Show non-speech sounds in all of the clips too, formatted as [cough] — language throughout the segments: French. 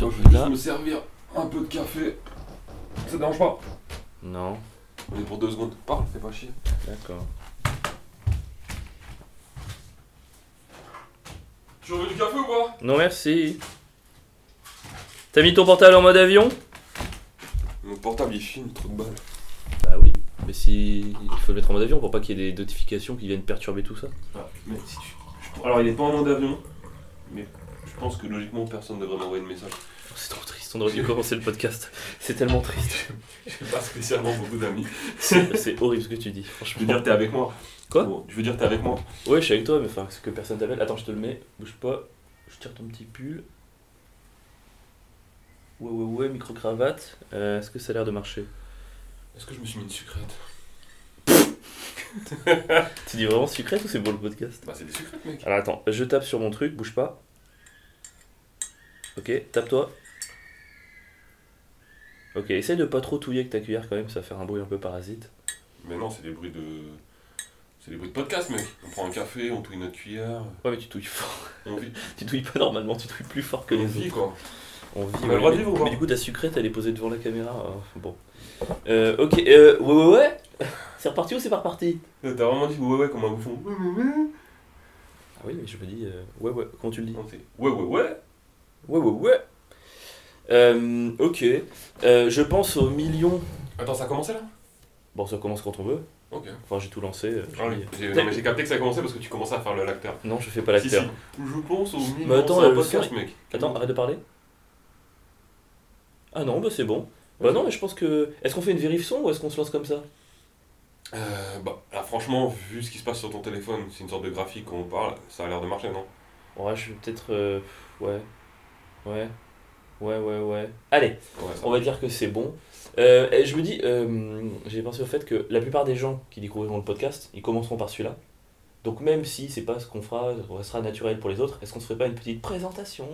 sur Je vais me servir un peu de café. Ça te dérange pas Non, On est pour deux secondes. Parle, fais pas chier. d'accord. Tu veux du café ou pas? Non, merci. T'as mis ton portable en mode avion? Mon portable il filme, trop de balles. Bah oui. Mais si. Il faut le mettre en mode avion pour pas qu'il y ait des notifications qui viennent perturber tout ça. Ah, mais si tu... Alors il est pas en mode avion, mais je pense que logiquement personne ne devrait m'envoyer de message. C'est trop triste, on aurait dû commencer le podcast. C'est tellement triste. J'ai pas spécialement beaucoup d'amis. C'est horrible ce que tu dis, Je veux franchement. dire t'es avec moi. Quoi Bon, Je veux dire t'es avec moi. Ouais, je suis avec toi, mais enfin, que personne t'appelle. Attends, je te le mets, bouge pas. Je tire ton petit pull. Ouais, ouais, ouais, micro-cravate. Euh, Est-ce que ça a l'air de marcher Est-ce que je me suis mis une sucrète [laughs] Tu dis vraiment sucrète ou c'est pour le podcast Bah c'est des sucrètes mec. Alors attends, je tape sur mon truc, bouge pas. Ok, tape-toi. Ok, essaye de pas trop touiller avec ta cuillère quand même, ça va faire un bruit un peu parasite. Mais non, c'est des bruits de. C'est des bruits de podcast mec. On prend un café, on touille notre cuillère, Ouais, mais tu touilles fort. on vit. [laughs] Tu touilles pas normalement, tu touilles plus fort que On les vit autres. quoi. On vit. On a le droit de mais- vivre ou pas Mais du coup, ta sucrète, elle est posée devant la caméra. euh, bon. Euh, ok, euh, ouais, ouais, ouais. [laughs] C'est reparti ou c'est pas reparti? T'as vraiment dit ouais ouais comme un bouffon. Ouais ouais ouais. Ah oui, mais je me dis, euh, ouais, ouais, comment tu le dis? On fait ouais ouais ouais. Ouais, ouais, ouais. Euh, ok. Euh, je pense aux millions. Attends, ça a commencé là? Bon, ça commence quand on veut. Ok. Enfin, j'ai tout lancé. euh, Ah oui. j'ai- J'ai- Non mais j'ai capté que ça a commencé parce que tu commençais à faire le l'acteur. Non, je fais pas l'acteur. Si. Je pense aux millions. Mais attends, c'est un le podcast son- mec. Attends, arrête de parler. Ah non, bah c'est bon. Bah non, mais je pense que. Est-ce qu'on fait une vérif son ou est-ce qu'on se lance comme ça? Euh, bah, là, franchement, vu ce qui se passe sur ton téléphone, c'est une sorte de graphique quand on parle, ça a l'air de marcher, non? Ouais, je vais peut-être. euh, ouais. Ouais. Ouais, ouais, ouais. Allez, Ouais, on va dire que c'est bon. Euh, et je me dis, euh, j'ai pensé au fait que la plupart des gens qui découvriront le podcast, ils commenceront par celui-là. Donc même si c'est pas ce qu'on fera, ça restera naturel pour les autres, est-ce qu'on se ferait pas une petite présentation?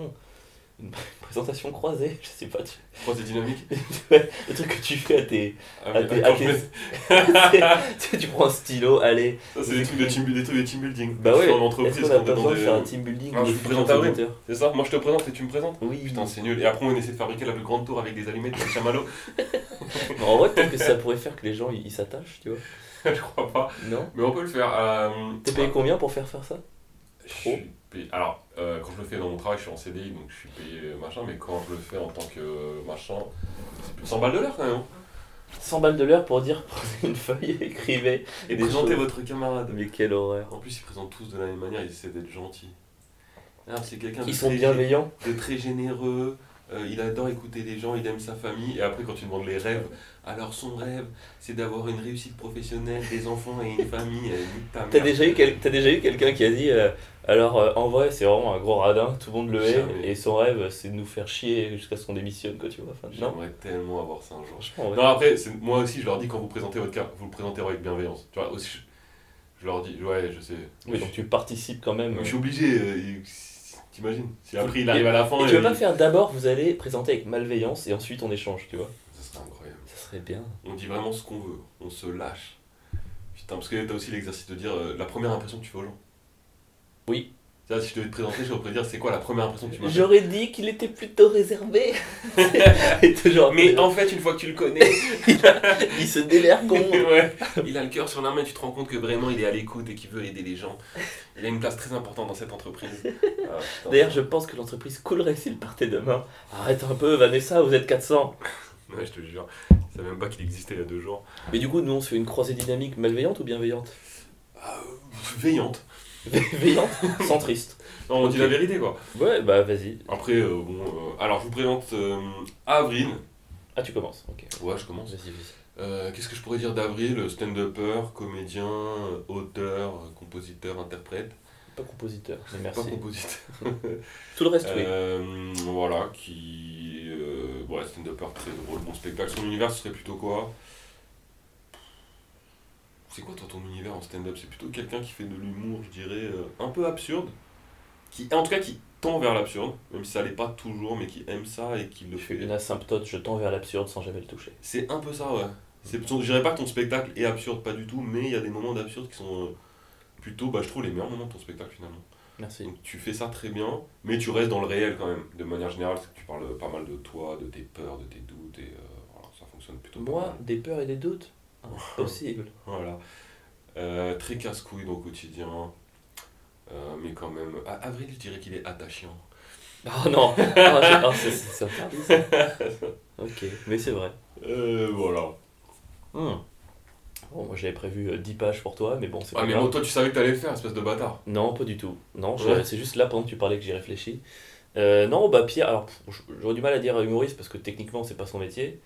Une [laughs] présentation croisée, je sais pas. Tu... C'est dynamique [laughs] Ouais, le truc que tu fais à tes. Ah, à tes- à je [laughs] tu sais, tu prends un stylo, allez. Ça, c'est des trucs de team, des trucs de team building. Bah Je ouais, en entreprise, qu'on a pas on besoin de faire un team building Ah, je futurs présente auditeurs? C'est ça Moi je te présente et tu me présentes? Oui, Putain, c'est nul. Et après, on essaie de fabriquer la plus grande tour avec des allumettes et des chamallows. Mais en vrai, peut-être que ça pourrait faire que les gens ils s'attachent, tu vois. je crois pas. Non? Mais on peut le faire. Euh, T'es payé combien pour faire faire ça? Je suis payé- Alors, euh, quand je le fais dans mon travail, je suis en CDI, donc je suis payé euh, machin, mais quand je le fais en tant que euh, machin, c'est plus de 100 balles de l'heure quand même. hein. 100 balles de l'heure pour dire [laughs] prenez une feuille, [laughs] écrivez. Et présentez choses. votre camarade. Mais quelle horreur. En plus, ils présentent tous de la même manière, ils essaient d'être gentils. Ah, c'est quelqu'un de, Ils sont très bienveillants. de très généreux, euh, il adore écouter les gens, il aime sa famille. Et après, quand tu demandes les rêves, alors son rêve, c'est d'avoir une réussite professionnelle, des enfants et une famille. T'as déjà eu, quel- déjà eu quelqu'un qui a dit euh, alors euh, en vrai c'est vraiment un gros radin, tout le monde le hait et son rêve c'est de nous faire chier jusqu'à ce qu'on démissionne quoi tu vois. Enfin, J'aimerais tellement avoir ça un jour. Non, après, moi aussi, je leur dis quand vous présentez votre cas, vous le présentez avec bienveillance. Tu vois, aussi, je, je leur dis, ouais, je sais. Oui, donc tu participes quand même. Je suis obligé, euh, t'imagines Si après il Et- arrive à la fin. Et tu veux il- pas faire d'abord vous allez présenter avec malveillance et ensuite on échange, tu vois. Ça serait incroyable. Ça serait bien. On dit vraiment ce qu'on veut, on se lâche. Putain, parce que t'as aussi l'exercice de dire euh, la première impression que tu fais aux gens. Oui. C'est-à-dire, si je devais te présenter, je pourrais dire c'est quoi la première impression que tu m'as J'aurais dit qu'il était plutôt réservé. [laughs] et toujours. Mais en fait, une fois que tu le connais, [laughs] il se dévergonde. [laughs] ouais, il a le cœur sur la main, tu te rends compte que vraiment il est à l'écoute et qu'il veut aider les gens. Il a une place très importante dans cette entreprise. Ah. D'ailleurs, je pense que l'entreprise coulerait s'il partait demain. Arrête un peu, Vanessa, vous êtes 400. Ouais, je te jure. Je savais même pas qu'il existait il y a deux jours. Mais du coup, nous, on se fait une croisée dynamique malveillante ou bienveillante? Ah, euh, veillante. [laughs] Veillante, centriste. Non, on dit la vérité quoi. Ouais, bah vas-y. Après, euh, bon, euh, alors je vous présente euh, Avril. Ah, tu commences, ok. Ouais, je commence. Vas-y, vas-y. Euh, Qu'est-ce que je pourrais dire d'Avril Stand-upper, comédien, auteur, compositeur, interprète? Pas compositeur, mais Pas merci. compositeur. [laughs] Tout le reste, oui. Euh, voilà, qui. Euh, ouais, stand-upper très drôle, bon spectacle. Son univers, ce serait plutôt quoi? C'est quoi toi ton univers en stand-up? C'est plutôt quelqu'un qui fait de l'humour, je dirais, euh, un peu absurde. Qui, en tout cas, qui tend vers l'absurde, même si ça l'est pas toujours, mais qui aime ça et qui le Je fais fait. une asymptote, je tends vers l'absurde sans jamais le toucher. C'est un peu ça, ouais. C'est, je dirais pas que ton spectacle est absurde, pas du tout, mais il y a des moments d'absurde qui sont euh, plutôt, bah, je trouve, les meilleurs moments de ton spectacle finalement. Merci. Donc tu fais ça très bien, mais tu restes dans le réel quand même. De manière générale, c'est que tu parles pas mal de toi, de tes peurs, de tes doutes, et euh, voilà, ça fonctionne plutôt pas Moi, mal. des peurs et des doutes? Impossible. Voilà. Euh, très casse-couille au quotidien. Euh, mais quand même. À Avril, je dirais qu'il est attachant. Oh non ah, c'est- ça. [laughs] Ok, mais c'est vrai. Euh, voilà. Hmm. Bon, moi j'avais prévu euh, 10 pages pour toi, mais bon, c'est Ah, pas mais grave. bon, toi, tu savais que t'allais le faire, espèce de bâtard. Non, pas du tout. Non, Ouais. c'est juste là pendant que tu parlais que j'y réfléchis. Euh, non, bah Pierre, alors j'aurais du mal à dire humoriste parce que techniquement c'est pas son métier.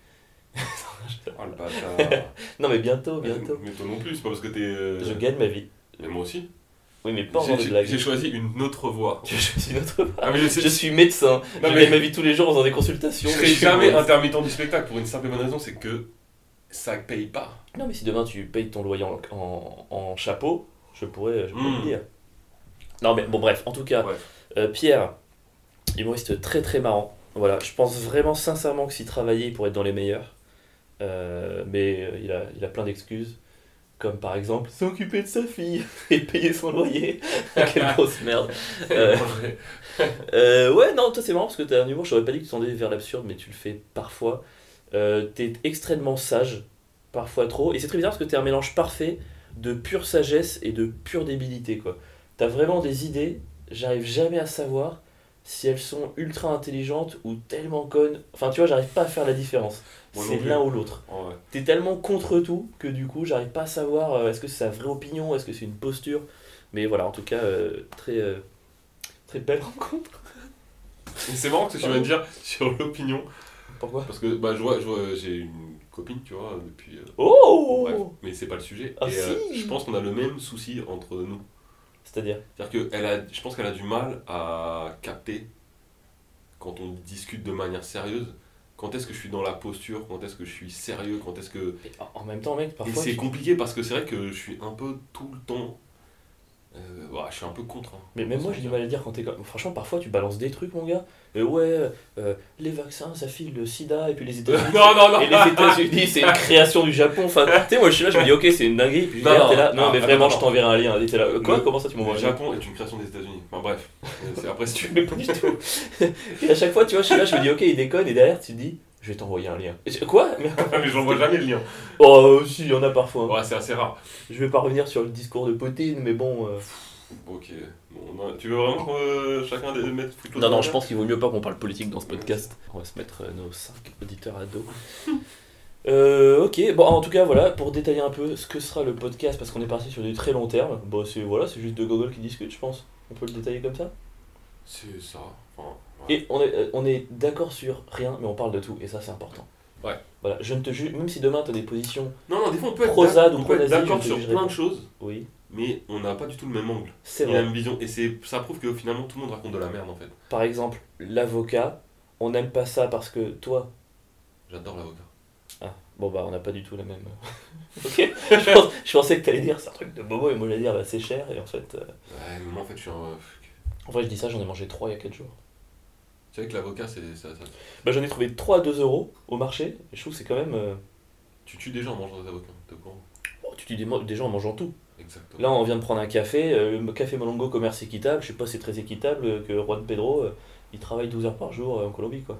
Ah, le bâtard. [laughs] Non, mais bientôt, bientôt. Mais toi non plus, c'est pas parce que t'es. euh, Je gagne ma vie. Mais moi aussi. Oui, mais pas en J'ai- faisant des J'ai blagues. j'ai choisi une autre voie. [laughs] Suis Ah, mais je sais- Je suis médecin. Non, je mais- gagne ma vie tous les jours en faisant des consultations. Je serai suis jamais humoriste. intermittent du spectacle pour une simple et bonne raison, c'est que ça paye pas. Non, mais si demain tu payes ton loyer en, en, en chapeau, je pourrais, je pourrais Mm. le dire. Non, mais bon, bref, en tout cas, euh, Pierre, humoriste très très marrant. Voilà, je pense vraiment sincèrement que s'il travaillait, il pourrait être dans les meilleurs. Euh, mais euh, il, a, il a plein d'excuses. Comme par exemple, s'occuper de sa fille [laughs] et payer son loyer. [laughs] Quelle [laughs] grosse merde. Euh, Euh, ouais, non, toi c'est marrant parce que t'as un humour, j'aurais pas dit que tu tendais vers l'absurde, mais tu le fais parfois. T'es extrêmement sage, parfois trop, et c'est très bizarre parce que t'es un mélange parfait de pure sagesse et de pure débilité, quoi. T'as vraiment des idées, j'arrive jamais à savoir si elles sont ultra intelligentes ou tellement connes. Enfin, tu vois, j'arrive pas à faire la différence. C'est l'un ou l'autre. Ouais. T'es tellement contre tout que du coup, j'arrive pas à savoir euh, est-ce que c'est sa vraie opinion, est-ce que c'est une posture. Mais voilà, en tout cas, euh, très, euh, très belle [laughs] rencontre. C'est marrant que tu vas me dire sur l'opinion, Pourquoi? Parce que bah, je vois, j'ai une copine, tu vois, depuis. Oh bref, mais c'est pas le sujet. Ah, et si. je pense qu'on a le même souci entre nous. C'est-à-dire? C'est-à-dire que elle a, je pense qu'elle a du mal à capter quand on discute de manière sérieuse. Quand est-ce que je suis dans la posture? Quand est-ce que je suis sérieux? Quand est-ce que Et en- même temps, mec, Et parfois. c'est tu- compliqué parce que c'est vrai que je suis un peu tout le temps. Euh, ouais, je suis un peu contre. hein. Mais même moi, j'ai du mal à dire quand t'es comme. Franchement, parfois, tu balances des trucs, mon gars. Euh, ouais, euh, les vaccins, ça file le sida, et puis les [laughs] États-Unis. non, non, non Et les États-Unis, c'est une création du Japon. Enfin, tu sais, moi, je suis là, je me dis, ok, c'est une dinguerie. Puis Non, t'es là. Non, ah, mais attends, vraiment, je t'enverrai un lien. T'es là. euh, Quoi? Le- Comment ça, tu m'envoies Le Japon est une création des États-Unis. Enfin bref, [laughs] Euh, après si tu. Mais pas du tout. [laughs] Et à chaque fois, tu vois, je suis là, je me dis, ok, il déconne, et derrière, tu te dis, je vais t'envoyer un lien. Quoi [laughs] Mais- mais j'en vois jamais le lien. Oh, si, il y en a parfois. Ouais, c'est assez rare. Je vais pas revenir sur le discours de Poutine, mais bon. euh, Ok. Bon, non, tu veux vraiment que euh, chacun des mette foutre Non, non, je pense qu'il vaut mieux pas qu'on parle politique dans ce podcast. On va se mettre euh, nos 5 auditeurs à dos. [laughs] Euh, ok, bon, en tout cas, voilà, pour détailler un peu ce que sera le podcast, parce qu'on est parti sur du très long terme, bon, c'est voilà, c'est juste deux gogoles qui discutent, je pense. On peut le détailler comme ça? C'est ça. Enfin. Et on est, euh, on est d'accord sur rien, mais on parle de tout, et ça, c'est important. Ouais. Voilà, je ne te juge, même si demain t'as des positions, Non, non, des fois on peut être, d'accord sur plein de choses, oui, mais on n'a pas du tout le même angle. c'est ni la vrai. même vision. Et c'est, ça prouve que finalement tout le monde raconte de la merde en fait. Par exemple, l'avocat, on n'aime pas ça parce que toi, J'adore l'avocat. Ah, bon bah on n'a pas du tout la même. [laughs] ok je, pense- je pensais que t'allais dire c'est un truc de bobo et moi j'allais dire bah c'est cher et en fait. euh, Ouais, mais moi en fait je suis un. En vrai je dis ça, j'en ai mangé 3 il y a 4 jours. Tu sais que l'avocat c'est. Ça, ça- Bah j'en ai trouvé 3 à 2 euros au marché et je trouve que c'est quand même. euh, Tu tues des gens en mangeant des avocats, t'es au courant bon, tu dis des, mo- des gens en mangeant tout. Exactement. Là on vient de prendre un café, euh, le café Molongo commerce équitable, je sais pas si c'est très équitable euh, que Juan Pedro euh, il travaille 12 heures par jour euh, en Colombie quoi.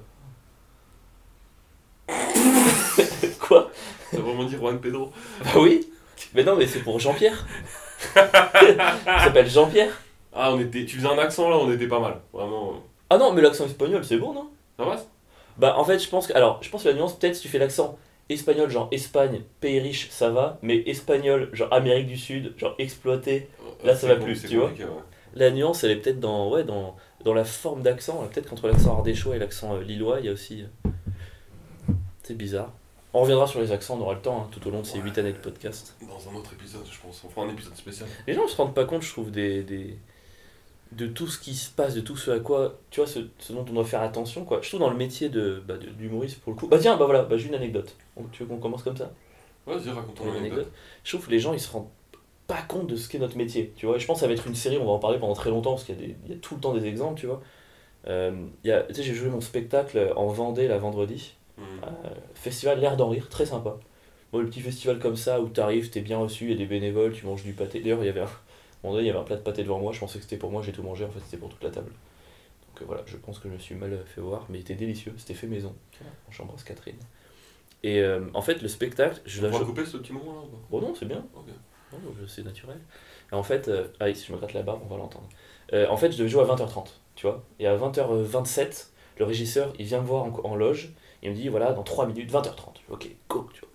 [laughs] quoi? Ça veut vraiment dire Juan Pedro? [laughs] Bah oui Mais non mais c'est pour Jean-Pierre [laughs] Il s'appelle Jean-Pierre Ah, on était. Tu faisais un accent là, on était pas mal. Vraiment. Ah non mais l'accent espagnol c'est bon non? Ça passe Bah en fait je pense que alors je pense que la nuance peut-être si tu fais l'accent espagnol genre Espagne pays riche ça va mais espagnol genre Amérique du Sud genre exploité Là, ça va plus, tu vois. ouais. la nuance elle est peut-être dans ouais dans dans la forme d'accent peut-être qu'entre l'accent ardéchois et l'accent euh, lillois il y a aussi euh, c'est bizarre on reviendra sur les accents on aura le temps hein, tout au long de ces Ouais. 8 années de podcast Dans un autre épisode, je pense. On fera un épisode spécial. les gens ne se rendent pas compte je trouve des, des de tout ce qui se passe de tout ce à quoi tu vois ce, ce dont on doit faire attention quoi je trouve dans le métier de bah, de- d'humoriste pour le coup bah tiens bah voilà bah, j'ai une anecdote tu veux qu'on commence comme ça? Vas-y, raconte ton Une anecdote. anecdote. Je trouve que les gens ils se rendent pas compte de ce qu'est notre métier. Tu vois, Et je pense que ça va être une série, on va en parler pendant très longtemps parce qu'il y, a des- il y a tout le temps des exemples, tu vois. Euh, il y a- tu sais, j'ai joué mon spectacle en Vendée la vendredi. Hmm. Euh, festival L'air d'en rire, très sympa. Bon, le petit festival comme ça où t'arrives, t'es bien reçu, il y a des bénévoles, tu manges du pâté. D'ailleurs, il y avait un moment donné, il y avait un plat de pâté devant moi, je pensais que c'était pour moi, j'ai tout mangé, en fait c'était pour toute la table. Donc euh, voilà, je pense que je me suis mal fait voir, mais il était délicieux, c'était fait maison. J'embrasse Catherine. Et euh, en fait, le spectacle, je On la couper ce petit moment là Bon, non, c'est bien. Ok. Non, je- c'est naturel. Et en fait, euh, ah si je me gratte la barbe, on va l'entendre. Euh, en fait, je devais jouer à 20h30, tu vois. Et à 20h27, le régisseur, il vient me voir en, en loge, il me dit, voilà, dans 3 minutes, 20h30. Ok, go, tu vois.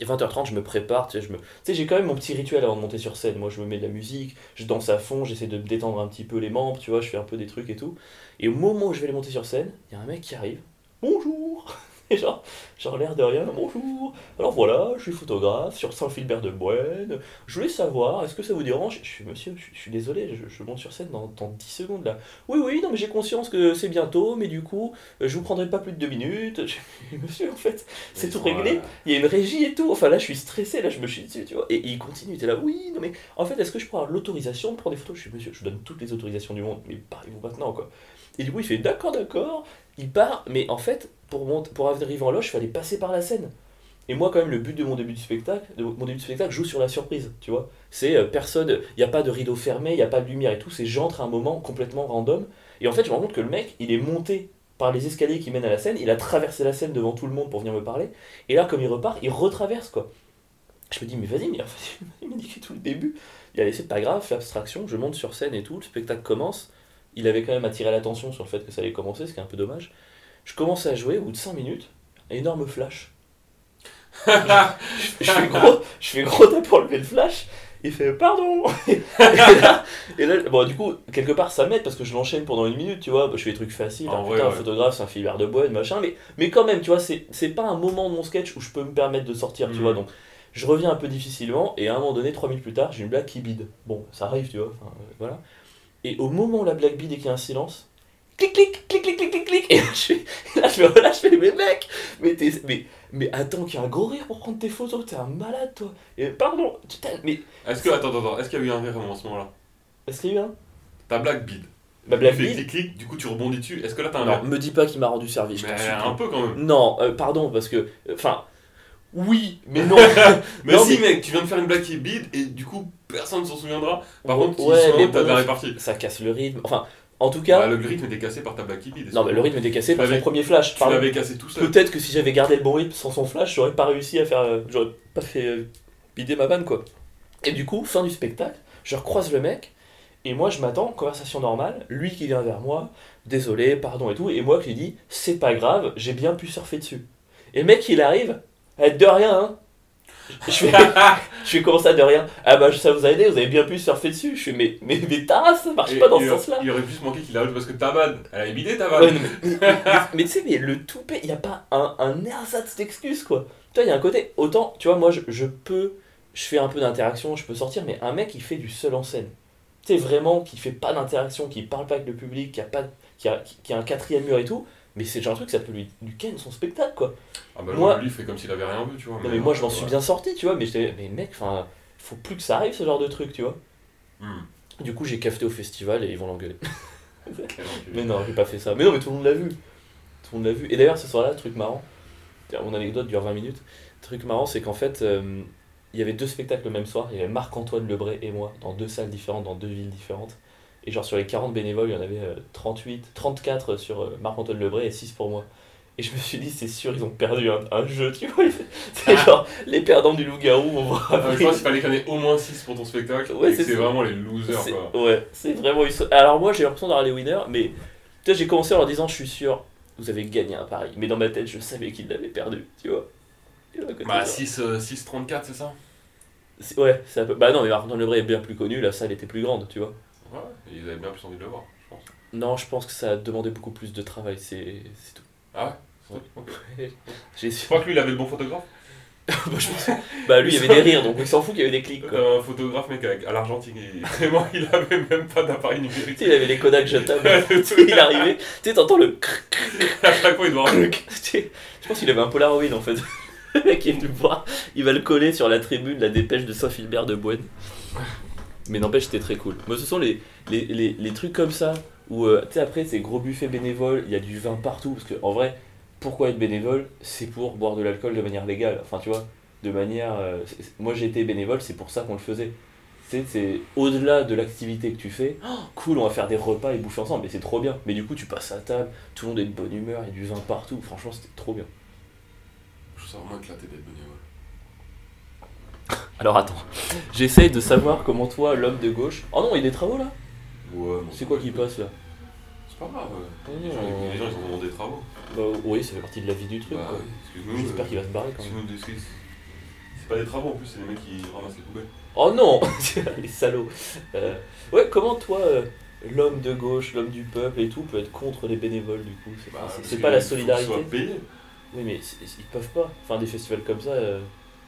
Et 20h30, je me prépare, tu sais, je me... Tu sais, j'ai quand même mon petit rituel avant de monter sur scène. Moi, je me mets de la musique, je danse à fond, j'essaie de me détendre un petit peu les membres, tu vois, je fais un peu des trucs et tout. Et au moment où je vais les monter sur scène, il y a un mec qui arrive. Bonjour [laughs] Et genre, genre l'air de rien, bonjour Alors voilà, je suis photographe sur Saint-Philbert de Boine. Je voulais savoir, est-ce que ça vous dérange? Je suis monsieur, je, je suis désolé, je, je monte sur scène dans, dans 10 secondes là. Oui, oui, non, mais j'ai conscience que c'est bientôt, mais du coup, euh, je vous prendrai pas plus de 2 minutes. [laughs] Je- monsieur, en fait, c'est tout réglé. Il y a une régie et tout. Enfin là, je suis stressé, là, je me chie dessus, tu vois. Et il continue, il était là, oui, non, mais en fait, est-ce que je peux avoir l'autorisation de prendre des photos? Je suis monsieur, je vous donne toutes les autorisations du monde, mais parlez-vous maintenant, quoi. Et du coup, il fait d'accord, d'accord. Il part, mais en fait, pour, mont- pour arriver en loge, il fallait passer par la scène. Et moi, quand même, le but de mon début de spectacle, de mon début de spectacle joue sur la surprise, tu vois. C'est euh, personne, il n'y a pas de rideau fermé, il n'y a pas de lumière et tout, c'est j'entre à un moment complètement random. Et en fait, je me rends compte que le mec, il est monté par les escaliers qui mènent à la scène, il a traversé la scène devant tout le monde pour venir me parler. Et là, comme il repart, il retraverse, quoi. Je me dis, mais vas-y, mais en fait, [laughs] il m'a niqué tout le début. Il a laissé, pas grave, fais abstraction, je monte sur scène et tout, le spectacle commence. Il avait quand même attiré l'attention sur le fait que ça allait commencer, ce qui est un peu dommage. Je commence à jouer, au bout de 5 minutes, énorme flash. je, je fais gros, je fais gros pour lever le flash. Il fait pardon [laughs] et là, et là, bon, du coup, quelque part ça m'aide parce que je l'enchaîne pendant une minute, tu vois. Je fais des trucs faciles. Ah, vrai, putain, un photographe, c'est un filard de bois, machin. Mais, mais quand même, tu vois, c'est pas un moment de mon sketch où je peux me permettre de sortir, tu Mhm. vois. Donc je reviens un peu difficilement et à un moment donné, 3 minutes plus tard, j'ai une blague qui bide. Bon, ça arrive, tu vois. enfin, euh, voilà. Et au moment où la blague bide et qu'il y a un silence, clic, clic, clic, clic, clic, clic, clic. Et là, je, [laughs] fais- là, je me relâche, je fais, mais mec, mais, t'es- mais, mais attends qu'il y a un gros rire pour prendre tes photos, t'es un malade, toi. Et pardon, putain, mais Est-ce que, attends, attends, est-ce qu'il y a eu un rire à ce moment-là? Est-ce qu'il y a eu un? Ta blague bide. Ma blague bide clic clic, du coup tu rebondis dessus. Est-ce que là t'as un Non, rire? me dis pas qu'il m'a rendu service, je Mais t'en supplie. un peu quand même. Non, euh, pardon, parce que. Enfin. oui, mais [laughs] non. Mais Non, si mais- mec, tu viens de faire une blague qui est bide et du coup personne s'en souviendra. Par contre, ouais, mais bon, bien réparti. ça casse le rythme. Enfin, en tout cas. Bah, le rythme était cassé par ta qui bide. non, mais le rythme était cassé par son premier flash. Tu l'avais cassé tout seul. Peut-être que si j'avais gardé le bon rythme sans son flash, j'aurais pas réussi à faire. euh, J'aurais pas fait euh, bider ma vanne, quoi. Et du coup, fin du spectacle, je recroise le mec, et moi je m'attends, conversation normale, lui qui vient vers moi, désolé, pardon et tout, et moi qui lui dis, c'est pas grave, j'ai bien pu surfer dessus. Et le mec il arrive, eh, de rien, hein. Je fais, [laughs] je fais comment ça de rien? Ah bah ça vous a aidé, vous avez bien pu surfer dessus. Je fais mais mais, mais ta race, ça marche Et pas dans ce sens-là. Il aurait pu se manquer qu'il arrive parce que ta vanne, elle avait bidé ta Ouais, vanne. non, mais, mais- mais- mais tu sais, mais le toupet, il n'y a pas un, un ersatz d'excuses, quoi. Toi, il y a un côté, autant, tu vois, moi, je, je peux, je fais un peu d'interaction, je peux sortir, mais un mec, il fait du seul en scène. Tu sais, vraiment, qui fait pas d'interaction, qui parle pas avec le public, qui a, pas, qui a, qui a un quatrième mur et tout, mais c'est genre de truc, ça peut lui, lui ken son spectacle, quoi. Ah bah Moi- lui il fait comme s'il avait rien vu, tu vois. Non, mais moi, je m'en suis bien sorti, tu vois, mais j'étais, mais mec, enfin, faut plus que ça arrive, ce genre de truc, tu vois. Hmm. Du coup, j'ai cafeté au festival et ils vont l'engueuler. [laughs] Mais non, j'ai pas fait ça. Mais non, mais tout le monde l'a vu. Tout le monde l'a vu. Et d'ailleurs, ce soir-là, truc marrant, mon anecdote dure 20 minutes. Truc marrant, c'est qu'en fait, euh, il y avait deux spectacles le même soir. Il y avait Marc-Antoine Lebray et moi, dans deux salles différentes, dans deux villes différentes. Et genre, sur les 40 bénévoles, il y en avait euh, 38, 34 sur euh, Marc-Antoine Lebray et 6 pour moi. Et je me suis dit, c'est sûr, ils ont perdu un, un jeu, tu vois. [laughs] C'est genre, les perdants du loup-garou vont voir. Ah, je pense qu'il fallait qu'il y en ait au moins 6 pour ton spectacle. Ouais, c'est ça. vraiment les losers quoi. Ouais, c'est vraiment. Alors moi j'ai l'impression d'avoir les winners, mais j'ai commencé en leur disant je suis sûr, vous avez gagné un pari. Mais dans ma tête, je savais qu'ils l'avaient perdu, tu vois. Bah genre, 6, euh, 6-34 c'est ça? Ouais, c'est un peu. Bah non, mais Marc-Antoine Lebray est bien plus connu, la salle était plus grande, tu vois. Ouais, ils avaient bien plus envie de le voir, je pense. Non, je pense que ça a demandé beaucoup plus de travail, c'est tout. Ah ouais [laughs] Je crois que lui il avait le bon photographe. [laughs] bah, je pense- bah, lui, il y avait des rires, donc il s'en fout qu'il y avait des clics, quoi. Euh, un photographe mec à l'Argentine, et [laughs] vraiment il avait même pas d'appareil numérique. Tu sais, il avait les Kodak jetables. Il arrivait, tu sais, t'entends le à chaque fois il doit Je pense qu'il avait un Polaroid en fait. Le mec il est venu me voir, il va le coller sur la tribune, la dépêche de Saint-Philbert de Boine. Mais n'empêche, c'était très cool. Moi, ce sont les, les, les, les trucs comme ça où, euh, tu sais, après, c'est gros buffet bénévole, il y a du vin partout. Parce que, en vrai, pourquoi être bénévole? C'est pour boire de l'alcool de manière légale. Enfin, tu vois, de manière. euh, moi, j'ai été bénévole, c'est pour ça qu'on le faisait. C'est, c'est au-delà de l'activité que tu fais, Oh, cool, on va faire des repas et bouffer ensemble, mais c'est trop bien. Mais du coup, tu passes à table, tout le monde est de bonne humeur, il y a du vin partout, franchement, c'était trop bien. Je trouve ça vraiment éclaté d'être bénévole. [laughs] Alors attends, j'essaye de savoir comment toi, l'homme de gauche. Oh non, il y a des travaux là Ouais, bon, C'est quoi qui passe là C'est pas grave. ouais. Oh Les gens, non. les gens, ils ont des travaux. Bah, Oui, ça fait partie de la vie du truc. Bah, quoi. excuse-nous. J'espère euh, qu'il va se barrer quand même. excuse-nous. C'est pas des travaux en plus, c'est les mecs qui ramassent les poubelles. Oh non [laughs] Les salauds Euh, Ouais, comment toi, euh, l'homme de gauche, l'homme du peuple et tout, peut être contre les bénévoles du coup? C'est Bah, c'est- parce c'est que pas la il faut qu'ils solidarité? soient payés. Oui, mais c'est- ils peuvent pas. Enfin, des festivals comme ça. euh,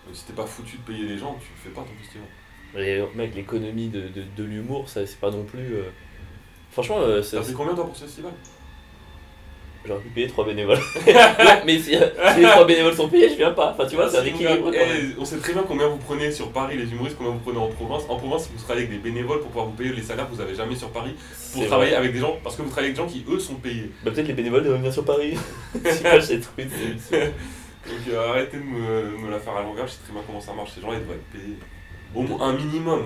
Mais Si t'es pas foutu de payer les gens, tu fais pas ton festival. les- mec, l'économie de, de, de l'humour, ça c'est pas non plus. euh, Franchement, euh, ça- T'as pris combien toi pour ce festival? J'aurais pu payer trois bénévoles. [laughs] Mais si, euh, si les trois bénévoles sont payés, je viens pas. Enfin, tu vois, c'est un Si vous équilibre. gardez- quand même. eh, on sait très bien combien vous prenez sur Paris les humoristes, combien vous prenez en province. En province, vous travaillez avec des bénévoles pour pouvoir vous payer les salaires que vous avez jamais sur Paris. Pour C'est travailler vrai. avec des gens, parce que vous travaillez avec des gens qui eux sont payés. Bah, peut-être les bénévoles devraient venir sur Paris. [laughs] si pas, j'ai trouvé solution. Donc euh, arrêtez de me, me la faire à l'envers, je sais très bien comment ça marche. Ces gens ils doivent être payés. Au moins un minimum.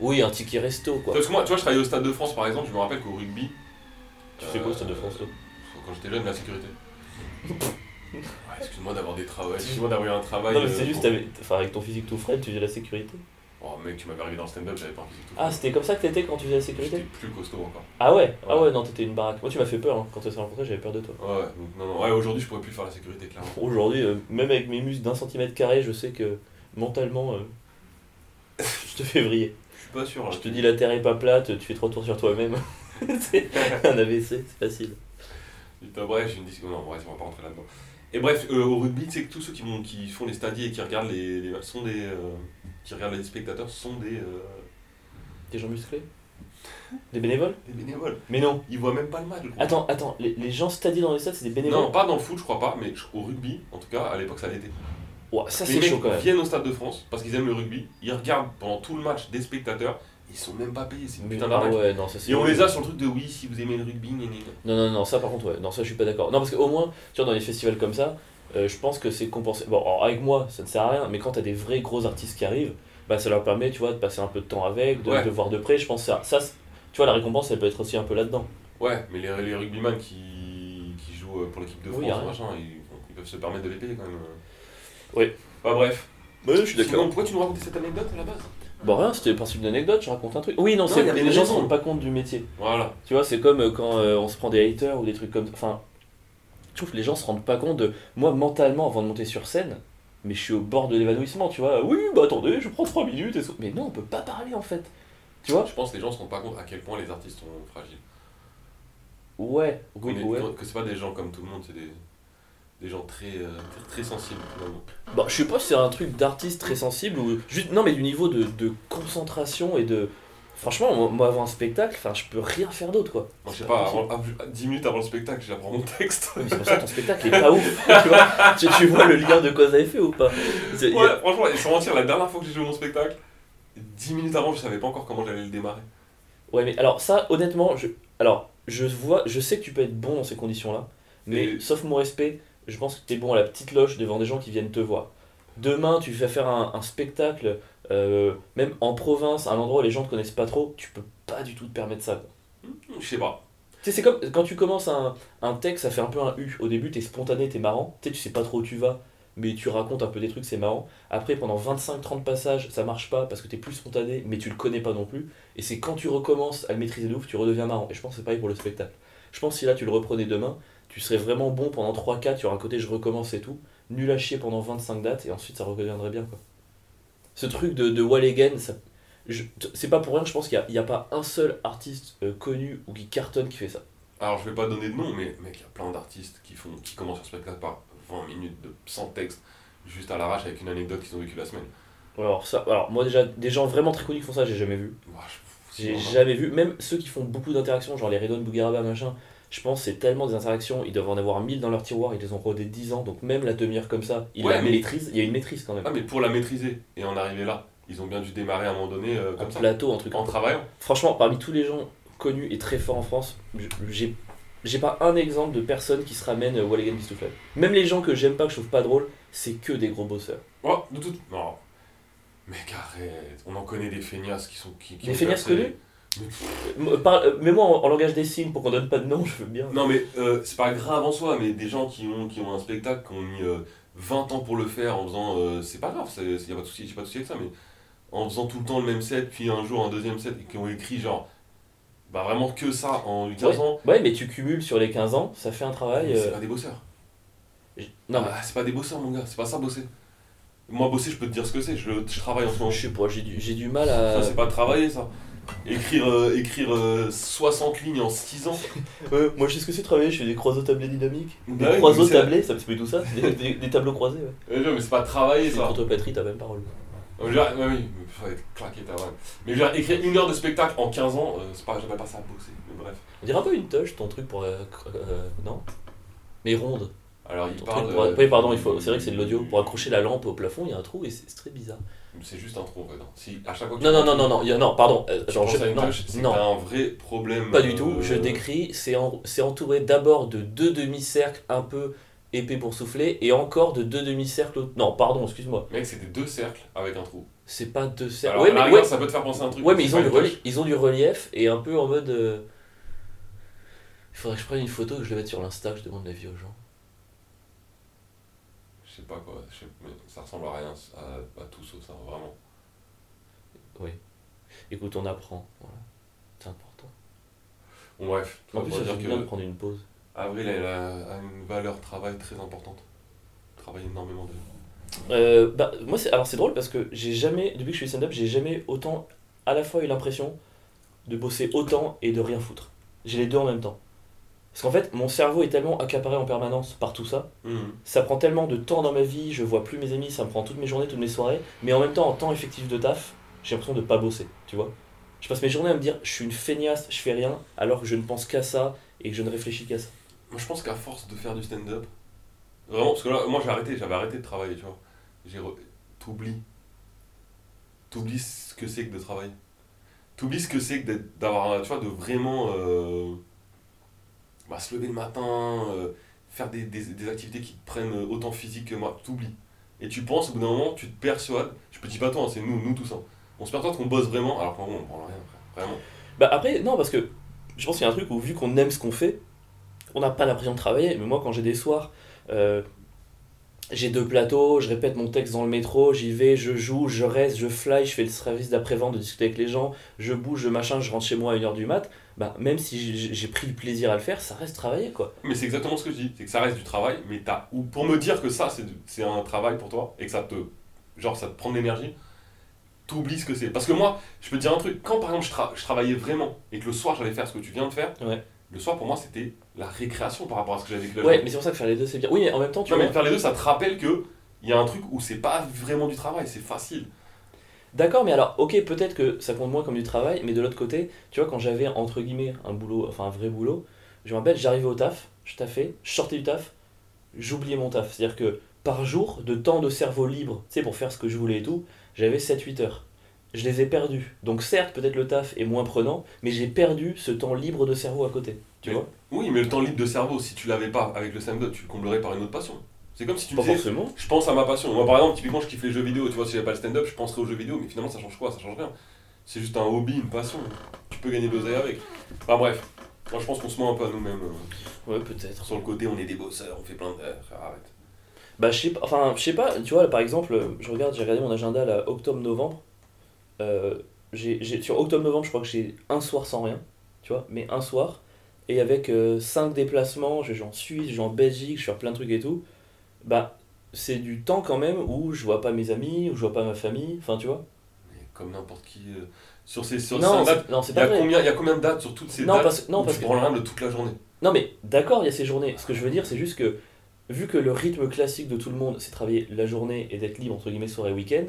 Oui, un ticket resto quoi. Parce que moi, tu vois, je travaillais au Stade de France par exemple, je me rappelle qu'au rugby. Tu fais quoi au Stade de France toi Quand j'étais jeune, la sécurité. [laughs] Ouais, excuse-moi d'avoir des travaux, excuse-moi d'avoir eu un travail. Non, mais euh, c'est juste, pour- t'avais- enfin, avec ton physique tout frais, tu faisais la sécurité. Oh mec, tu m'avais arrivé dans le stand-up, j'avais pas un physique tout Ah, c'était comme ça que t'étais quand tu faisais la J'étais sécurité plus costaud encore. Ah ouais Ah Ouais. ouais, non, t'étais une baraque. Moi, tu m'as fait peur hein. quand on s'est rencontrés, j'avais peur de toi. Ouais, donc non, non. Ouais, aujourd'hui, je pourrais plus faire la sécurité, clairement. Aujourd'hui, euh, même avec mes muscles d'un centimètre carré, je sais que mentalement, euh, [laughs] je te fais vriller. Je suis pas sûr. là. Je te dis la terre est pas plate, tu fais trois tours sur toi-même. [laughs] c'est [laughs] un AVC, c'est facile. Putain, bref, j'ai une discussion. Non, bref, on va pas rentrer là-dedans. Et bref, euh, au rugby, tu sais que tous ceux qui, vont, qui font les stadiers et qui regardent les, les sont des, euh, qui regardent les spectateurs sont des, euh, Des gens musclés Des bénévoles des bénévoles. Mais non. Ils voient même pas le match. le gros. Attends, attends, les, les gens stadiés dans les stades, c'est des bénévoles Non, pas dans le foot, je crois pas, mais au rugby, en tout cas, à l'époque, ça l'était. Ouah, ça les c'est mecs chaud quand même. viennent au Stade de France parce qu'ils aiment le rugby, ils regardent pendant tout le match des spectateurs, ils sont même pas payés, c'est une putain d'arnaque. ouais, non, ça c'est. Et on les a sur le truc de oui, si vous aimez le rugby, gna, gna, gna. Non, non, non, ça par contre, ouais. Non, ça je suis pas d'accord. Non, parce qu'au moins, tu vois, dans les festivals comme ça, euh, je pense que c'est compensé. Bon, alors, avec moi, ça ne sert à rien, mais quand t'as des vrais gros artistes qui arrivent, bah ça leur permet, tu vois, de passer un peu de temps avec, de, Ouais. de voir de près. Je pense que ça, ça c'est- tu vois, la récompense, elle peut être aussi un peu là-dedans. Ouais, mais les, les rugbyman qui, qui jouent euh, pour l'équipe de Oui, France, y a rien. machin, ils, ils peuvent se permettre de les payer quand même. Oui. Bah bref. Ouais, je Sinon, pourquoi tu nous racontais cette anecdote à la base? Bon, rien, c'était le principe d'une anecdote, je raconte un truc. Oui, non, Non, c'est les gens se raison. rendent pas compte du métier. Voilà. Tu vois, c'est comme euh, quand euh, on se prend des haters ou des trucs comme Enfin, je trouve que les gens se rendent pas compte de. Moi, mentalement, avant de monter sur scène, mais je suis au bord de l'évanouissement, tu vois. Oui, bah attendez, je prends 3 minutes et tout. Mais non, on peut pas parler en fait. Tu vois? Je pense que les gens se rendent pas compte à quel point les artistes sont fragiles. Ouais, oui, est- ouais. Que c'est pas des gens comme tout le monde, c'est des, des gens très, euh, très, très sensibles finalement. Bon, je sais pas si c'est un truc d'artiste très sensible ou juste. Non, mais du niveau de, de concentration et de. Franchement, moi, moi, avant un spectacle, enfin, je peux rien faire d'autre quoi. Moi je sais pas, avant, avant- 10 minutes avant le spectacle, j'apprends mon texte. Mais C'est pour ça que ton spectacle est [laughs] pas ouf. tu, vois tu, tu vois le lien de cause à effet ou pas? A- franchement, et sans mentir, la dernière fois que j'ai joué mon spectacle, 10 minutes avant, je savais pas encore comment j'allais le démarrer. Ouais, mais alors ça, honnêtement, je, alors, je, vois, je sais que tu peux être bon dans ces conditions-là, mais Et- sauf mon respect, je pense que tu es bon à la petite loge devant des gens qui viennent te voir. Demain, tu fais faire un, un spectacle, euh, même en province, à un endroit où les gens te connaissent pas trop, tu peux pas du tout te permettre ça. quoi. Je sais pas. Tu sais, c'est comme quand tu commences un, un texte, ça fait un peu un U. Au début, t'es spontané, t'es marrant. Tu sais, tu sais pas trop où tu vas, mais tu racontes un peu des trucs, c'est marrant. Après, pendant 25-30 passages, ça marche pas parce que t'es plus spontané, mais tu le connais pas non plus. Et c'est quand tu recommences à le maîtriser de ouf, tu redeviens marrant. Et je pense que c'est pareil pour le spectacle. Je pense que si là, tu le reprenais demain, tu serais vraiment bon pendant 3-4, tu auras un côté je recommence et tout. Nul à chier pendant 25 dates, et ensuite ça reviendrait bien, quoi. Ce truc de, de Wall Again, ça. C'est pas pour rien que je pense qu'il n'y a, pas un seul artiste euh, connu ou qui cartonne qui fait ça. Alors je vais pas donner de nom, mais mec, il y a plein d'artistes qui font, qui commencent leur spectacle par 20 minutes de sans texte, juste à l'arrache avec une anecdote qu'ils ont vécue la semaine. Alors, ça, alors moi déjà, des gens vraiment très connus qui font ça, j'ai jamais vu. J'ai jamais vu. Même ceux qui font beaucoup d'interactions, genre les Redon Bougueraba, machin, je pense que c'est tellement des interactions, ils doivent en avoir 1000 dans leur tiroir, ils les ont rodés 10 ans, donc même la tenir comme ça, ils Ouais, la mais- maîtrisent, il y a une maîtrise quand même. Ah mais pour la maîtriser et en arriver là, ils ont bien dû démarrer à un moment donné euh, un comme ça, plateau, un truc. en travaillant. Franchement, parmi tous les gens connus et très forts en France, j'ai j'ai pas un exemple de personne qui se ramène euh, Walligan Bistouflette. Même les gens que j'aime pas, que je trouve pas drôle, c'est que des gros bosseurs. Oh, de toute... Non. Mec, arrête. On en connaît des feignasses qui sont. Qui, qui Des feignasses percé. Euh, par- euh, Mets-moi en, en langage des signes pour qu'on donne pas de nom, je veux bien. Non, mais euh, c'est pas grave en soi, mais des gens qui ont, qui ont un spectacle, qui ont mis euh, 20 ans pour le faire en faisant. euh, c'est pas grave, il y a pas de souci, j'ai pas de souci avec ça, mais en faisant tout le temps le même set, puis un jour un deuxième set, et qui ont écrit genre. Bah vraiment que ça en 15 ans. Ouais, mais tu cumules sur les 15 ans, ça fait un travail. C'est pas des bosseurs. Non, mais Ah, c'est pas des bosseurs, mon gars, c'est pas ça bosser. Moi, bosser, je peux te dire ce que c'est, je, je travaille en ce moment. je sais pas, j'ai du, j'ai du mal à. Ça, c'est pas travailler, ça. Écrire, euh, écrire euh, 60 lignes en 6 ans. [laughs] Ouais, moi je sais ce que c'est travailler, je fais des croiseaux tablés dynamiques. Des Bah oui, croiseaux mais c'est- tablés, ça me fait tout ça, c'est des, des- des tableaux croisés. Ouais. Euh, non, mais c'est pas travailler, C'est ça. contreplaterie, t'as même parole. Euh, je veux dire, ouais, oui, mais être claqué, vrai. Mais je veux dire, écrire une heure de spectacle en 15 ans, euh, c'est pas, j'appelle pas ça bosser. Mais bref. On dirait un peu une touche ton truc pour. euh, cr- euh, non? Mais ronde. Alors, il Ton parle. truc pour- euh, Oui, pardon, il faut... c'est vrai que c'est de l'audio. Pour accrocher la lampe au plafond, il y a un trou et c'est c'est très bizarre. C'est juste un trou, en. Si, à chaque fois que Non, non, non, non, non, y a- non pardon. euh, genre, je- non, un vrai problème. pas du tout. Je euh, décris, c'est en- c'est entouré d'abord de deux demi-cercles un peu épais pour souffler et encore de deux demi-cercles. Non, pardon, excuse-moi. Mec, c'était deux cercles avec un trou. C'est pas deux cercles. Alors, Ouais, mais, ouais, ça peut te faire penser à un truc. ouais, mais ils ont, du relief, ils ont du relief et un peu en mode. euh, Il faudrait que je prenne une photo et que je le mette sur l'Insta, que je demande l'avis aux gens. Sais pas quoi, je sais- mais ça ressemble à rien, à, à tout sauf ça, vraiment. Écoute, on apprend. Voilà. C'est important. Bon, bref, En plus, ça fait bien de prendre une pause. Avril, elle a, a une valeur travail très importante. Travaille énormément de. Euh, bah, moi, c'est, alors c'est drôle parce que j'ai jamais, depuis que je suis stand-up, j'ai jamais autant à la fois eu l'impression de bosser autant et de rien foutre. J'ai les deux en même temps. Parce qu'en fait, mon cerveau est tellement accaparé en permanence par tout ça, Mhm. ça prend tellement de temps dans ma vie, je vois plus mes amis, ça me prend toutes mes journées, toutes mes soirées, mais en même temps, en temps effectif de taf, j'ai l'impression de pas bosser, tu vois. Je passe mes journées à me dire, je suis une feignasse, je fais rien, alors que je ne pense qu'à ça et que je ne réfléchis qu'à ça. Moi, je pense qu'à force de faire du stand-up, vraiment, parce que là, moi, j'ai arrêté, j'avais arrêté de travailler, tu vois. J'ai re... T'oublies. T'oublies ce que c'est que de travailler. T'oublies ce que c'est que d'être- d'avoir, tu vois, de vraiment euh, bah, se lever le matin, euh, faire des, activités qui te prennent autant physique que moi. T'oublies. Et tu penses, au bout d'un moment, tu te persuades, je te dis pas toi, hein, c'est nous, nous tous, hein. on se persuade qu'on bosse vraiment, alors qu'en on prend rien, frère. Vraiment. Bah après, non, parce que je pense qu'il y a un truc où vu qu'on aime ce qu'on fait, on n'a pas l'impression de travailler. Mais moi, quand j'ai des soirs, euh, j'ai deux plateaux, je répète mon texte dans le métro, j'y vais, je joue, je reste, je fly, je fais le service d'après-vente, de discuter avec les gens, je bouge, je machin, je rentre chez moi à 1h du mat. Bah, même si j'ai pris le plaisir à le faire, ça reste travailler quoi. Mais c'est exactement ce que je dis, c'est que ça reste du travail, mais t'as, ou pour me dire que ça c'est, un travail pour toi, et que ça te, genre ça te prend de l'énergie, t'oublies ce que c'est. Parce que moi, je peux te dire un truc, quand par exemple je, tra- je travaillais vraiment, et que le soir j'allais faire ce que tu viens de faire, Ouais. le soir pour moi c'était la récréation par rapport à ce que j'avais vécu Ouais, mais c'est pour ça que faire les deux c'est bien. Oui, mais en même temps, tu Non vois. mais faire les deux, ça te rappelle que il y a un truc où c'est pas vraiment du travail, c'est facile. D'accord, mais alors, ok, peut-être que ça compte moins comme du travail, mais de l'autre côté, tu vois, quand j'avais entre guillemets un boulot, enfin un vrai boulot, je me rappelle, j'arrivais au taf, je taffais, je sortais du taf, j'oubliais mon taf. C'est-à-dire que par jour, de temps de cerveau libre, tu sais, pour faire ce que je voulais et tout, j'avais 7-8 heures. Je les ai perdus. Donc certes, peut-être le taf est moins prenant, mais j'ai perdu ce temps libre de cerveau à côté. Tu Mais- vois Oui, mais le temps libre de cerveau, si tu l'avais pas avec le stand-up, tu le comblerais par une autre passion. C'est comme si tu Pas disais, forcément. je pense à ma passion. Moi, par exemple, typiquement, je kiffe les jeux vidéo. Tu vois, si j'avais pas le stand-up, je penserais aux jeux vidéo, mais finalement, ça change quoi? Ça change rien. C'est juste un hobby, une passion. Tu peux gagner de l'oseille avec. Enfin, bref. Moi, je pense qu'on se ment un peu à nous-mêmes. euh, Ouais, peut-être. Sur le côté, on est des bosseurs, on fait plein de. frère, arrête. Bah, je sais pas, enfin, je sais pas, tu vois, là, par exemple, je regarde, j'ai regardé mon agenda, là, octobre-novembre. Euh, j'ai, sur octobre-novembre, je crois que j'ai un soir sans rien, tu vois, mais un soir. Et avec 5 déplacements, je vais en Suisse, je vais en Belgique, je fais plein de trucs et tout. Bah, c'est du temps quand même où je vois pas mes amis, où je vois pas ma famille, enfin, tu vois. Mais comme n'importe qui. euh, Sur ces. Sur Non, dates, il y, a combien, il y a combien de dates sur toutes ces Non, dates parce que- non, où parce tu que- de toute la journée? Non, mais d'accord, il y a ces journées. Ce que je veux dire, c'est juste que, vu que le rythme classique de tout le monde, c'est travailler la journée et d'être libre, entre guillemets, soir et week-end,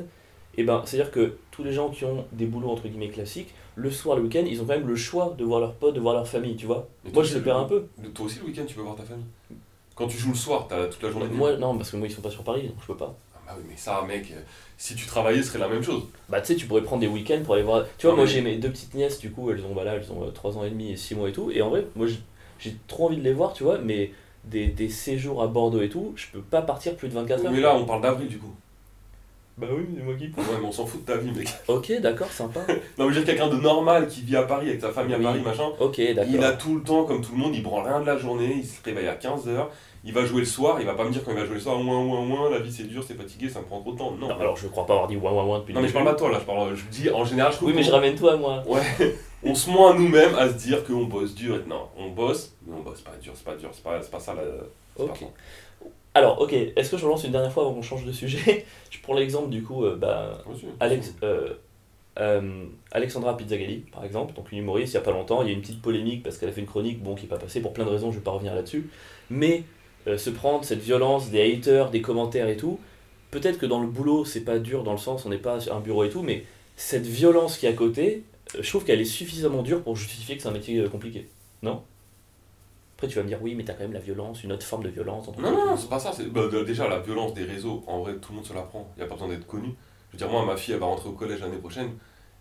et ben, c'est-à-dire que tous les gens qui ont des boulots, entre guillemets, classiques, le soir, le week-end, ils ont quand même le choix de voir leurs potes, de voir leur famille, tu vois. Moi, je le perds un peu. Toi aussi, le week-end, tu peux voir ta famille. Quand tu joues le soir, t'as toute la journée. Moi, non, parce que moi, ils sont pas sur Paris, donc je peux pas. Ah bah oui, mais ça, mec, euh, si tu travaillais, ce serait la même chose. Bah, tu sais, tu pourrais prendre des week-ends pour aller voir. Tu vois, Non, moi, mais- j'ai mes deux petites nièces, du coup, elles ont, voilà, elles ont 3 ans et demi et 6 mois et tout, et en vrai, moi, j'ai- j'ai trop envie de les voir, tu vois, mais des, des séjours à Bordeaux et tout, je peux pas partir plus de 24 heures. Mais là, on parle d'avril, du coup. Bah oui, c'est moi qui. Ouais, mais on s'en fout de ta vie, mec. [laughs] Ok, d'accord, sympa. Non, mais je veux dire, quelqu'un de normal qui vit à Paris avec sa famille à Oui. Paris, machin. Ok, d'accord. Il a tout le temps, comme tout le monde, il branle rien de la journée, il se réveille à 15h, il va jouer le soir, il va pas me dire quand il va jouer le soir, ouin ouin ouin, la vie c'est dur, c'est fatigué, ça me prend trop de temps. Non, Non, alors je crois pas avoir dit ouin ouin ouin depuis Non, le mais je parle pas de toi là, je parle, je dis en général, je trouve Oui, mais qu'on- je ramène toi, moi. Ouais, on se ment à nous-mêmes à se dire qu'on bosse dur. et- Non, on bosse, mais on bosse pas dur, c'est pas dur, c'est pas, c'est pas ça la. c'est pas Ok. ça. Alors, ok, est-ce que je relance une dernière fois avant qu'on change de sujet [laughs] Je prends l'exemple du coup, euh, bah. Alex, euh, euh, Alexandra Pizzagalli, par exemple, donc une humoriste, il y a pas longtemps, il y a une petite polémique parce qu'elle a fait une chronique, bon, qui n'est pas passée pour plein de raisons, je vais pas revenir là-dessus, mais se prendre cette violence des haters, des commentaires et tout, peut-être que dans le boulot, c'est pas dur dans le sens, on n'est pas sur un bureau et tout, mais cette violence qui est à côté, je trouve qu'elle est suffisamment dure pour justifier que c'est un métier compliqué, non? Après, tu vas me dire, oui, mais t'as quand même la violence, une autre forme de violence. Non, non, non, c'est pas ça. c'est- bah, déjà, la violence des réseaux, en vrai, tout le monde se la prend. Il n'y a pas besoin d'être connu. Je veux dire, moi, ma fille, elle va rentrer au collège l'année prochaine.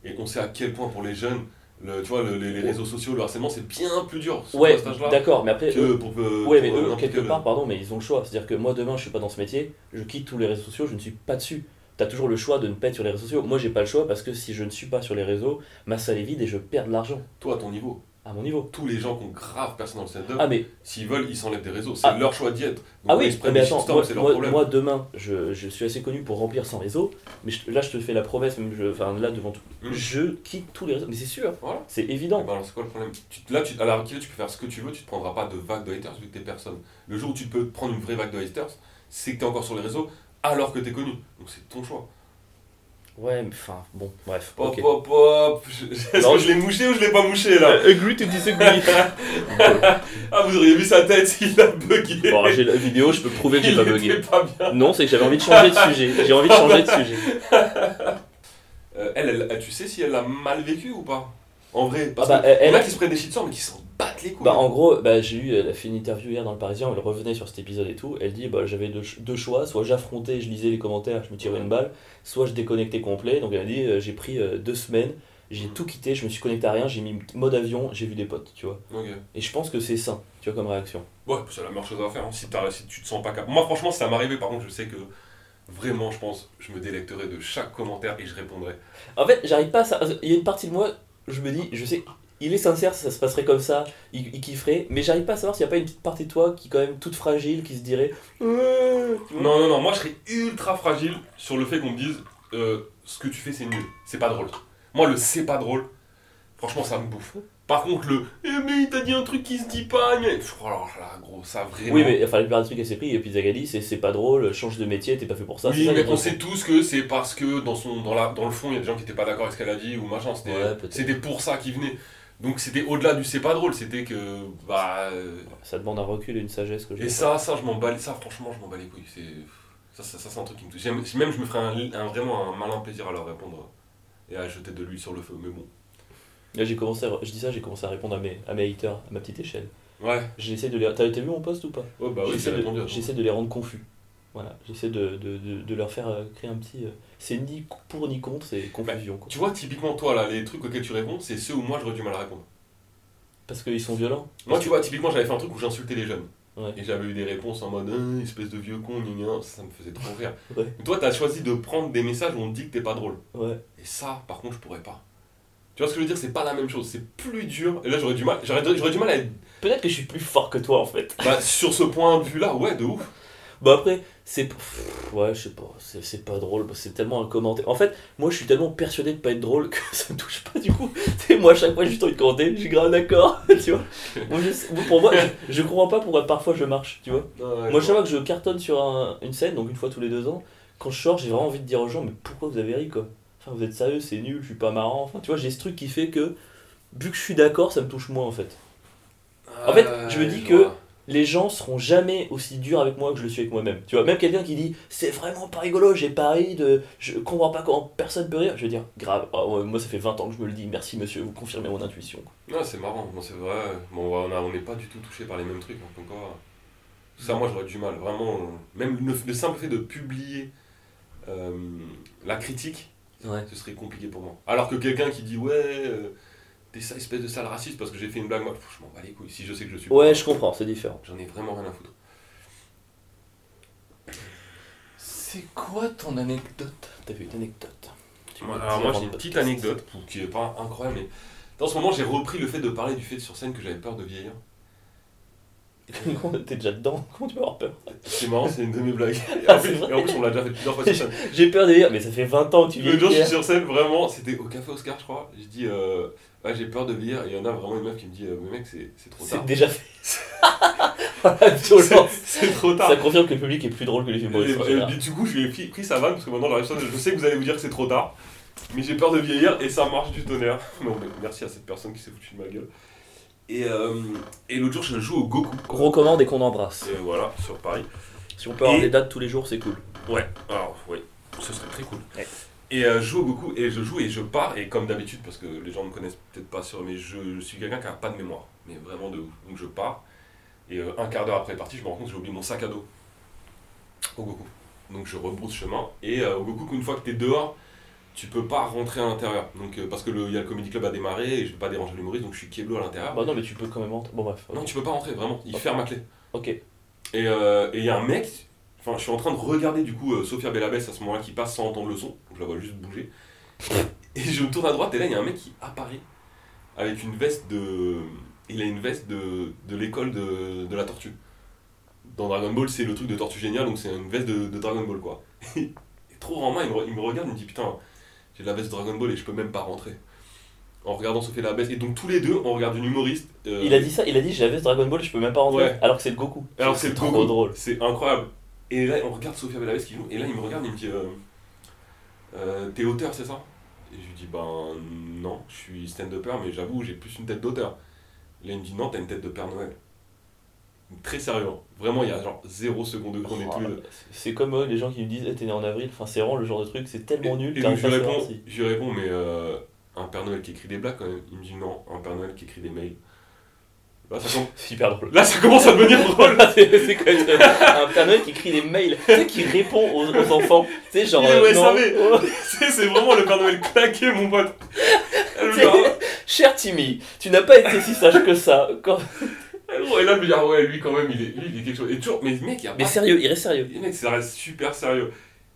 Et on sait à quel point pour les jeunes, le, tu vois, le- les, les réseaux sociaux, le harcèlement, c'est bien plus dur. Ouais, d'accord, mais après, Que pour. euh, Ouais, pour, mais euh, eux, n'importe quelque quel- part, pardon, mais ils ont le choix. C'est-à-dire que moi, demain, je suis pas dans ce métier, je quitte tous les réseaux sociaux, je ne suis pas dessus. T'as toujours le choix de ne pas être sur les réseaux sociaux. Moi, j'ai pas le choix parce que si je ne suis pas sur les réseaux, ma salle est vide et je perds de l'argent Toi, à ton niveau, à mon niveau. tous les gens qui ont grave personne dans le stand-up, Ah, mais, s'ils veulent, ils s'enlèvent des réseaux. C'est Ah. leur choix d'y être. Donc, ah ils oui, se prennent mais attends, moi, leur moi- moi, demain, je, je suis assez connu pour remplir sans réseau, mais je- là, je te fais la promesse, même je, enfin là, devant tout. Mm. Je quitte tous les réseaux, mais c'est sûr, Voilà. c'est Eh évident. ben alors c'est quoi le problème? Tu, Là, tu, à la Rookie, tu peux faire ce que tu veux, tu te prendras pas de vague de haters vu que t'es personne. Le jour où tu peux te prendre une vraie vague de haters, c'est que t'es encore sur les réseaux alors que t'es connu. Donc c'est ton choix. Ouais, mais enfin, bon, bref. Hop ok. hop hop je- Est-ce Non, que je l'ai mouché ou je l'ai pas mouché là Agree to disagree. [laughs] Ah, vous auriez vu sa tête, [laughs] il a bugué. bon, j'ai la vidéo, je peux prouver que j'ai pas bugué. pas bien. Non, c'est que j'avais envie de changer de sujet. J'ai envie de changer de sujet. Euh, elle, elle- tu sais si elle a mal vécu ou pas? En vrai, parce Ah bah, que il y en a qui se prennent des shitstorms mais qui s'en battent les couilles. Bah, en gros, bah, j'ai eu, elle a fait une interview hier dans le Parisien, elle revenait sur cet épisode et tout. Elle dit bah, j'avais deux, ch- deux choix, soit j'affrontais, je lisais les commentaires, je me tirais une balle, soit je déconnectais complet. Donc elle a dit euh, j'ai pris euh, deux semaines, j'ai tout quitté, je me suis connecté à rien, j'ai mis mode avion, j'ai vu des potes, tu vois. Et je pense que c'est sain, tu vois, comme réaction. Ouais, c'est la meilleure chose à faire. hein, Si, t'as- si tu te sens pas capable. Moi, franchement, si ça m'arrivait, par contre, je sais que vraiment, je pense, je me délecterais de chaque commentaire et je répondrais. En fait, j'arrive pas à ça. Il y a une partie de moi, je me dis, je sais, il est sincère, ça se passerait comme ça, il, il kifferait, mais j'arrive pas à savoir s'il y a pas une petite partie de toi qui, quand même, toute fragile, qui se dirait. Vois. Non, non, non, moi, je serais ultra fragile sur le fait qu'on me dise euh, ce que tu fais, c'est nul. C'est pas drôle. Moi, le c'est pas drôle, franchement, ça me bouffe. Par contre, le eh, mais il t'a dit un truc qui se dit pas, mais. Pff, Alors là, gros, ça vraiment. Oui, mais enfin, la plupart des trucs qu'elle s'est pris, et puis Zagali, c'est c'est pas drôle, change de métier, t'es pas fait pour ça. c'est Oui, ça, mais on sait tous que c'est parce que dans, son, dans, la, dans le fond, il y a des gens qui étaient pas d'accord avec ce qu'elle a dit ou machin. C'était Ouais, peut-être. c'était pour ça qu'ils venaient. Donc c'était au-delà du c'est pas drôle, c'était que. Bah. euh, Ça demande un recul et une sagesse que je Et ça, ça, je m'en bats, ça, franchement, je m'en bats les couilles. C'est, ça, ça, ça, c'est un truc qui me touche. Même, je me ferais un, un- vraiment un malin plaisir à leur répondre et à jeter de l'huile sur le feu. Mais bon. Là, j'ai commencé à- je dis ça, j'ai commencé à répondre à mes, à mes haters, à ma petite échelle. Ouais. J'essaie de les. T'as vu mon post ou pas? Oh, bah oui, J'essaie j'ai de, répondu. à ton- j'essaie de les rendre confus. Voilà, j'essaie de, de, de, de leur faire euh, créer un petit. euh, c'est ni pour ni contre, c'est confusion. quoi. Tu vois, typiquement, toi, là, les trucs auxquels tu réponds, c'est ceux où moi j'aurais du mal à répondre. Parce qu'ils sont violents. Moi, tu vois, typiquement, j'avais fait un truc où j'insultais les jeunes. Ouais. Et j'avais eu des réponses en mode Hein, espèce de vieux con, gna ça me faisait trop rire. [laughs] Ouais. Toi, t'as choisi de prendre des messages où on te dit que t'es pas drôle. Ouais. Et ça, par contre, je pourrais pas. Tu vois ce que je veux dire? C'est pas la même chose, c'est plus dur. Et là, j'aurais du mal, j'aurais, j'aurais du mal à être. Peut-être que je suis plus fort que toi en fait. Bah, sur ce point de vue-là, ouais, de ouf. Bah après, c'est. Ouais, je sais pas, c'est c'est pas drôle, c'est tellement un commentaire. En fait, moi je suis tellement persuadé de pas être drôle que [laughs] ça me touche pas du coup. Tu sais, moi à chaque fois j'ai juste envie de commenter, je suis grave d'accord, [laughs] tu vois. Moi, je sais- pour moi, je, je comprends pas pourquoi parfois je marche, tu vois. Moi, chaque fois que je cartonne sur un- une scène, donc une fois tous les deux ans, quand je sors, j'ai vraiment envie de dire aux gens, mais pourquoi vous avez ri quoi? Enfin, vous êtes sérieux, c'est nul, je suis pas marrant. Enfin, tu vois, j'ai ce truc qui fait que, vu que je suis d'accord, ça me touche moins en fait. En fait, je me dis que- Les gens seront jamais aussi durs avec moi que je le suis avec moi-même. Tu vois, même quelqu'un qui dit c'est vraiment pas rigolo, j'ai pas ri de. Je comprends pas comment personne peut rire. Je vais dire grave, Ah moi ça fait 20 ans que je me le dis, merci monsieur, vous confirmez mon intuition. Non, c'est marrant, non, c'est vrai. Bon, on n'est pas du tout touché par les mêmes trucs. Donc, encore. Ça, moi, j'aurais du mal. Vraiment, euh, même le, le simple fait de publier euh, la critique, Ouais. ce serait compliqué pour moi. Alors que quelqu'un qui dit ouais, euh, t'es ça espèce de sale raciste parce que j'ai fait une blague, moi, pff, je m'en bats les couilles. Si je sais que je suis. Ouais, pas, je comprends, c'est différent. J'en ai vraiment rien à foutre. C'est quoi ton anecdote? T'avais une anecdote? Moi, alors dit moi j'ai le une petite podcast. anecdote pour- qui est pas incroyable mais dans ce moment j'ai repris le fait de parler du fait sur scène que j'avais peur de vieillir. [laughs] Comment T'es déjà dedans? Comment tu peux avoir peur? C'est marrant, c'est une de mes blagues. [laughs] Et en, plus, c'est vrai et en plus, on l'a déjà fait plusieurs fois sur scène. J'ai peur de dire, mais ça fait 20 ans que tu Le vis jour je suis sur scène, vraiment, c'était au café Oscar je crois. Je dis euh, ouais, j'ai peur de vieillir il y en a vraiment une meuf qui me dit euh, mais mec c'est trop tard. C'est déjà fait. [laughs] C'est trop tard. Ça confirme que le public est plus drôle que les humoristes. et- du coup, je lui ai pris, pris sa vanne parce que maintenant je sais que vous allez vous dire que c'est trop tard, mais j'ai peur de vieillir et ça marche du tonnerre. [laughs] Non, mais merci à cette personne qui s'est foutue de ma gueule. Et, euh, et l'autre jour, je joue au Goku. Gros commande et qu'on embrasse. Et voilà, sur Paris. Si on peut avoir Et- des dates tous les jours, c'est cool. Ouais, alors, oui, ce serait très cool. Ouais. Et euh, je joue au Goku et je joue et je pars, et comme d'habitude, parce que les gens ne me connaissent peut-être pas sur, mais je, je suis quelqu'un qui n'a pas de mémoire, mais vraiment de ouf. Donc je pars, et euh, un quart d'heure après partie, je me rends compte que j'ai oublié mon sac à dos au Goku. Donc je rebrousse chemin, et euh, au Goku, une fois que tu es dehors, tu peux pas rentrer à l'intérieur. Donc euh, parce que le, y a le comedy club à démarrer, et je veux pas déranger l'humoriste, donc je suis keblo à l'intérieur. Bah non, mais tu peux quand même entrer. Bon, bref. Non, tu peux pas rentrer, vraiment, il ferme à clé. Ok. Et il y a un mec, enfin je suis en train de regarder du coup euh, Sophia Bellabès à ce moment-là qui passe sans entendre le son, je la vois juste bouger. [laughs] Et je me tourne à droite et là il y a un mec qui apparaît avec une veste de. Il a une veste de, de l'école de, de la tortue. Dans Dragon Ball c'est le truc de tortue génial donc c'est une veste de, de Dragon Ball quoi. [laughs] Et trop en main il me, re- il me regarde il me dit putain j'ai la veste de Dragon Ball et je peux même pas rentrer. En regardant Sophia Bellabès et donc tous les deux on regarde une humoriste. euh, Il a dit ça, il a dit j'avais ce Dragon Ball, je peux même pas rentrer. Ouais. Alors que c'est le Goku. Alors c'est trop trop drôle. C'est incroyable. Et là, on regarde Sophia Bellabès qui joue, et là, il me regarde, il me dit euh, euh, T'es auteur, c'est ça? Et je lui dis Ben non, je suis stand-upper, mais j'avoue, j'ai plus une tête d'auteur. Là, il me dit Non, t'as une tête de Père Noël. Très sérieux. Vraiment, il y a genre zéro second degré, on est tous les deux. Oh, C'est comme euh, les gens qui me disent Eh, t'es né en avril. Enfin, c'est vraiment le genre de truc, c'est tellement nul. Et, donc, je réponds, je réponds Mais euh, un Père Noël qui écrit des blagues quand même. Il me dit Non, un Père Noël qui écrit des mails. Là, ça, com- C'est hyper drôle. là, ça commence à devenir [laughs] drôle. c'est c'est quand même un Père Noël qui écrit des mails, tu sais, qui répond aux, aux enfants. Tu sais, genre. Il est au euh, non, SAV. oh, c'est c'est vraiment le Père Noël claqué, mon pote. Elle me dit, C'est- Ah, Cher Timmy, tu n'as pas été si sage que ça. Quand- Et là, je me dis, ah ouais, lui quand même, il est, lui, il est quelque chose. Et toujours, mais mec, il y a Mais pas. sérieux, il reste sérieux. Et mec, ça reste super sérieux.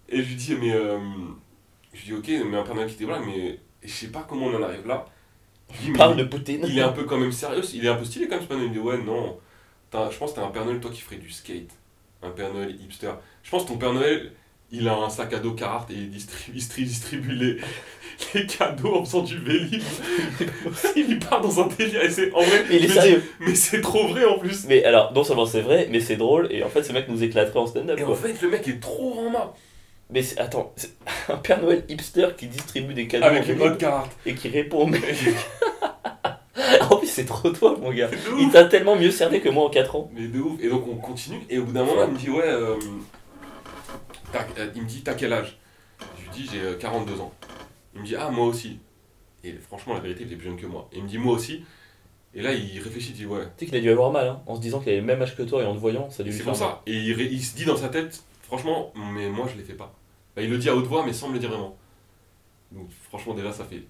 Et je lui dis, mais. euh, je lui dis, ok, mais un Père Noël qui blague, mais je sais pas comment on en arrive là. Mais Parle de Poutine. il est un peu quand même sérieux, il est un peu stylé quand même, Noël. Il me dit, ouais, non. T'as- Je pense que t'as un Père Noël, toi, qui ferait du skate. Un Père Noël hipster. Je pense que ton Père Noël, il a un sac à dos Carhartt et il distribue, il stri- distribue les, [laughs] les cadeaux en faisant du vélib. [laughs] il part dans un délire. Et c'est en vrai. Mais il est dis, c'est trop vrai en plus. Mais alors, non seulement c'est vrai, mais c'est drôle, et en fait, ce mec nous éclaterait en stand-up. Et en fait, le mec est trop en main. Mais c'est- attends, c'est [laughs] un Père Noël hipster qui distribue des cadeaux Avec les modes Carhartt. et qui répond aux mails. [laughs] [laughs] en plus, c'est trop toi, mon gars. Il t'a tellement mieux cerné que moi en 4 ans. Mais de ouf. Et donc on continue. Et au bout d'un moment, il me dit Ouais. euh, t'as- euh, il me dit T'as quel âge? Je lui dis J'ai euh, 42 ans. Il me dit Ah, moi aussi. Et franchement, la vérité, il est plus jeune que moi. Et il me dit Moi aussi. Et là, il réfléchit, il dit Ouais. Tu sais qu'il a dû avoir mal, hein, en se disant qu'il avait le même âge que toi et en te voyant, ça a dû lui C'est faire pour ça. Et il, ré- il se dit dans sa tête Franchement, mais moi, je les fais pas. Bah, il le dit à haute voix, mais sans me le dire vraiment. Donc, franchement, déjà, ça fait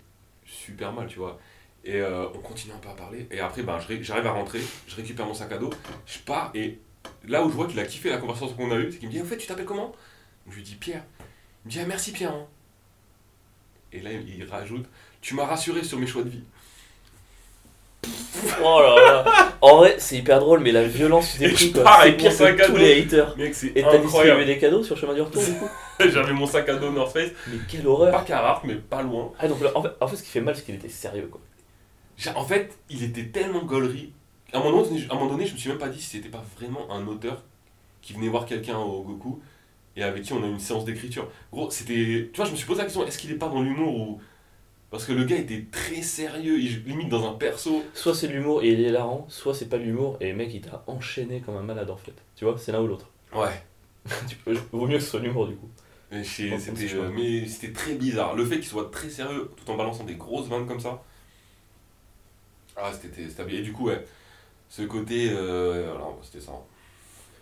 super mal, tu vois. Et euh, on continue un peu à parler. Et après, ré- j'arrive à rentrer, je récupère mon sac à dos, je pars. Et là où je vois qu'il a kiffé la conversation qu'on a eue, c'est qu'il me dit En fait, tu t'appelles comment? Je lui dis Pierre. Il me dit Ah, merci Pierre. hein. Et là, il rajoute Tu m'as rassuré sur mes choix de vie. Oh là là. En vrai, c'est hyper drôle, mais la violence tu t'es pris quoi. C'est pire que tous les haters. Mec, c'est Et t'as distribué des cadeaux sur chemin du retour du coup [laughs] J'avais mon sac à dos North Face, Mais quelle horreur pas Carhartt, mais pas loin. Ah donc en fait, en fait, ce qui fait mal, c'est qu'il était sérieux quoi. En fait, il était tellement gaulerie. À un moment donné, à un moment donné je me suis même pas dit si c'était pas vraiment un auteur qui venait voir quelqu'un au Goku et avec qui on a une séance d'écriture. Gros, c'était. Tu vois, je me suis posé la question est-ce qu'il est pas dans l'humour ou. Parce que le gars était très sérieux, il limite dans un perso. Soit c'est de l'humour et il est hilarant, soit c'est pas de l'humour et le mec il t'a enchaîné comme un malade en fait. Tu vois, c'est l'un ou l'autre. [laughs] Ouais. Tu peux- Vaut mieux que ce soit l'humour du coup. Mais c'était euh, très bizarre. Le fait qu'il soit très sérieux tout en balançant des grosses vannes comme ça. Ah, c'était bien. Et du coup, ouais. Ce côté. Euh, voilà, c'était ça.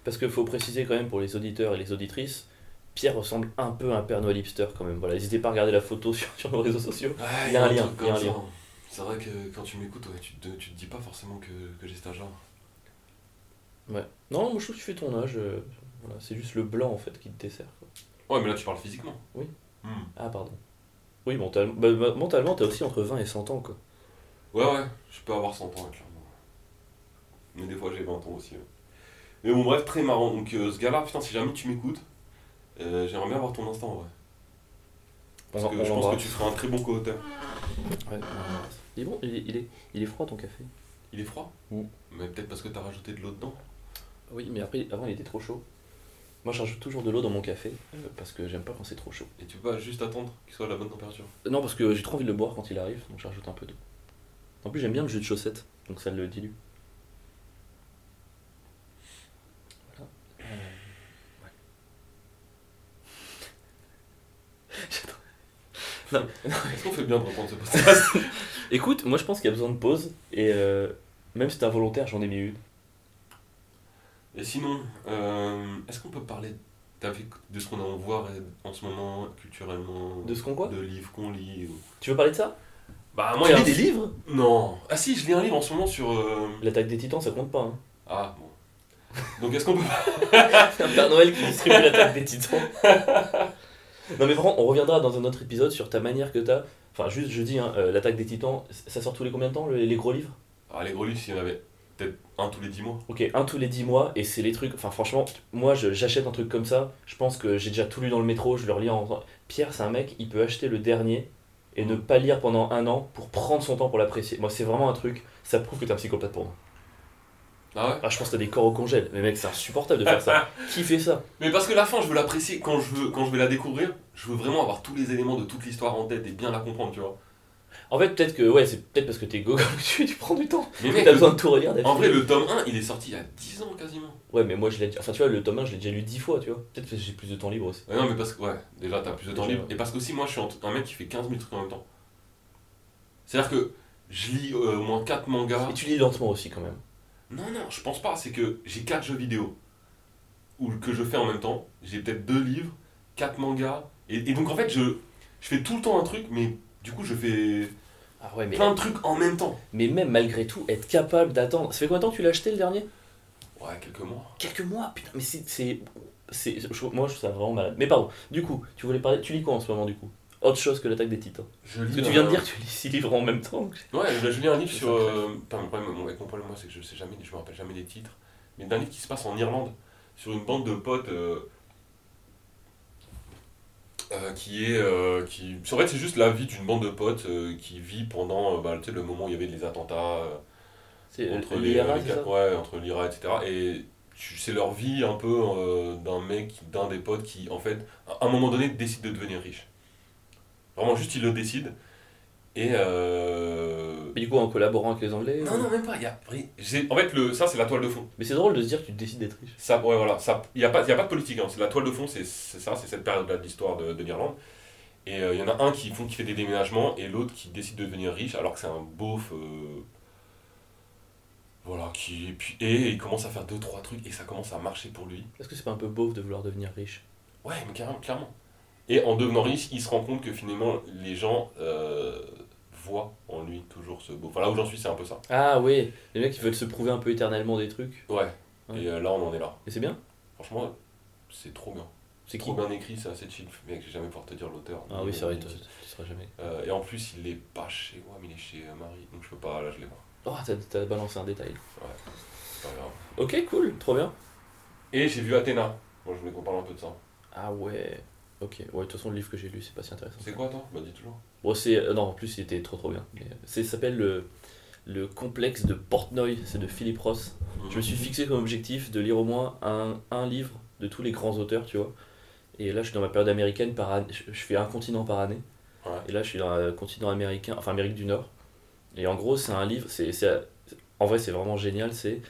Parce qu'il faut préciser quand même pour les auditeurs et les auditrices, Pierre ressemble un peu à un Père Noël hipster quand même. Voilà, n'hésitez pas à regarder la photo [laughs] sur, sur nos réseaux sociaux. Il y a un lien, il y a comme un lien. ça. C'est vrai que quand tu m'écoutes, ouais, tu, te, tu te dis pas forcément que, que j'ai cet âge-là. Ouais. Non, moi je trouve que tu fais ton âge. euh, voilà, c'est juste le blanc en fait qui te dessert. quoi. Ouais, mais là tu parles physiquement. Oui. Hmm. Ah, pardon. Oui, mentalement, bah, bah, mentalement, t'as aussi entre 20 et 100 ans, quoi. Ouais, ouais, je peux avoir 100 ans, clairement. Mais des fois, j'ai 20 ans aussi. ouais. Mais bon, bref, très marrant. Donc, euh, ce gars-là, putain, si jamais tu m'écoutes, euh, j'aimerais bien avoir ton instant, ouais. Parce On- que on je pense que tu feras un très bon co-auteur. Ouais. Il est bon, il est, il est, il est froid ton café. Il est froid? Mais peut-être parce que t'as rajouté de l'eau dedans. Oui, mais après, avant il était trop chaud. Moi, je rajoute toujours de l'eau dans mon café euh, parce que j'aime pas quand c'est trop chaud. Et tu peux pas juste attendre qu'il soit à la bonne température? Non, parce que j'ai trop envie de le boire quand il arrive, donc je rajoute un peu d'eau. En plus, j'aime bien le jus de chaussette, donc ça le dilue. Voilà. Euh, ouais. J'adore. non, non, [laughs] Est-ce qu'on fait bien de reprendre ce podcast? [laughs] Écoute, moi je pense qu'il y a besoin de pause, et euh, même si t'es involontaire, j'en ai mis une. Et sinon, euh, est-ce qu'on peut parler de ce qu'on a en voir en ce moment, culturellement? De ce qu'on quoi De livres qu'on lit ou- Tu veux parler de ça? Bah, Tu moi, il y a lis un- des livres? Non Ah si, je lis un livre en ce moment sur. euh, L'attaque des titans, ça compte pas. Hein. Ah, bon. Donc, est-ce qu'on peut. [laughs] C'est un Père Noël qui distribue l'attaque des titans. Non mais vraiment, on reviendra dans un autre épisode sur ta manière que t'as. Enfin, juste, je dis, hein, euh, l'attaque des titans, ça sort tous les combien de temps, le- les gros livres? Ah, les gros livres, s'il y en avait peut-être un tous les 10 mois. Ok, un tous les 10 mois, et c'est les trucs. Enfin, franchement, moi, j'achète un truc comme ça. Je pense que j'ai déjà tout lu dans le métro, je le relis en. Pierre, c'est un mec, il peut acheter le dernier et ne pas lire pendant un an pour prendre son temps pour l'apprécier. Moi, c'est vraiment un truc, ça prouve que t'es un psychopathe pour moi. Ah ouais Ah, je pense que t'as des corps au congèle. Mais mec, c'est insupportable de faire ça. [laughs] Qui fait ça Mais parce que la fin, je veux l'apprécier. Quand je, veux, quand je vais la découvrir, je veux vraiment avoir tous les éléments de toute l'histoire en tête et bien la comprendre, tu vois. En fait, peut-être que, ouais, c'est peut-être parce que t'es gogol dessus, [laughs] tu prends du temps. Mais T'as mec, besoin de tout relire en vrai, le tome 1, il est sorti il y a 10 ans quasiment. Ouais, mais moi, je l'ai. Enfin, tu vois, le tome 1, je l'ai déjà lu 10 fois, tu vois. Peut-être parce que j'ai plus de temps libre aussi. Ouais, non, mais parce que, ouais, déjà, t'as plus de temps libre. Et parce qu'aussi, moi, je suis un mec qui fait 15 000 trucs en même temps. C'est-à-dire que je lis euh, au moins 4 mangas. Et tu lis lentement aussi, quand même. Non, non, je pense pas. C'est que j'ai 4 jeux vidéo ou que je fais en même temps. J'ai peut-être 2 livres, 4 mangas. Et, et donc, en fait, je, je fais tout le temps un truc, mais du coup, je fais Ah ouais, mais, plein de trucs en même temps. mais même malgré tout, être capable d'attendre. Ça fait combien de temps que tu l'as acheté le dernier? Ouais, quelques mois. Quelques mois, putain, mais c'est. c'est- c'est- je- Moi, je trouve ça vraiment malade. Mais pardon, du coup, tu voulais parler. Tu lis quoi en ce moment, du coup? Autre chose que l'attaque des titans. Je Parce que tu viens de un- dire que tu lis 6 livres en même temps. Ouais, je, je lis un livre sur. euh, putain, mon problème, avec mon problème, moi, c'est que je sais jamais, je me rappelle jamais des titres. Mais d'un livre qui se passe en Irlande, sur une bande de potes. euh, euh, qui est. euh, qui... En fait, c'est juste la vie d'une bande de potes euh, qui vit pendant euh, bah, le moment où il y avait les attentats euh, entre euh, les, l'IRA, les ça ouais, entre l'IRA, etc. Et c'est leur vie un peu euh, d'un mec, d'un des potes qui, en fait, à un moment donné, décide de devenir riche. Vraiment, juste, il le décide. Et. euh, Mais du coup, en collaborant avec les Anglais non, ou- non, même pas. Y a, en fait, le, ça, c'est la toile de fond. Mais c'est drôle de se dire que tu décides d'être riche. Ça, ouais, voilà. Ça, il n'y a, pas- y a pas de politique. Hein, c'est la toile de fond, c'est ça, c'est cette période-là de l'histoire de, de l'Irlande. Et euh, il y en a un qui, font, qui fait des déménagements et l'autre qui décide de devenir riche alors que c'est un beauf. euh, voilà, qui. Et, puis, et il commence à faire deux, trois trucs et ça commence à marcher pour lui. Est-ce que c'est pas un peu beauf de vouloir devenir riche? Ouais, mais carrément, clairement. Et en devenant riche, il se rend compte que finalement, les gens euh, voient en lui toujours ce beau. Enfin, là où j'en suis, c'est un peu ça. Ah oui, les mecs qui veulent se prouver un peu éternellement des trucs. Ouais. Ouais. Et euh, là, on en est là. Et c'est bien Franchement, c'est trop bien. C'est qui Trop bien écrit, c'est assez chill. Mec, j'ai jamais pouvoir te dire l'auteur. Ah oui, c'est vrai, tu seras jamais. Euh, et en plus, il est pas chez moi, mais il est chez Marie. Donc je peux pas, là, je l'ai pas. Oh, t'as balancé un détail. C'est pas grave. Ok, cool, trop bien. Et j'ai vu Athéna. Moi, je voulais qu'on parle un peu de ça. Ah ouais. Ok, ouais, de toute façon, le livre que j'ai lu, c'est pas si intéressant. C'est quoi, toi Bah, dis toujours. Bon, c'est. euh, non, en plus, il était trop trop bien. Mais, euh, c'est- Ça s'appelle le, le complexe de Portnoy, c'est de Philip Ross. Je me suis fixé comme objectif de lire au moins un, un livre de tous les grands auteurs, tu vois. Et là, je suis dans ma période américaine, par année, je je fais un continent par année. Ouais. Et là, je suis dans le continent américain, enfin Amérique du Nord. Et en gros, c'est un livre, c'est, c'est- en vrai, c'est vraiment génial. C'est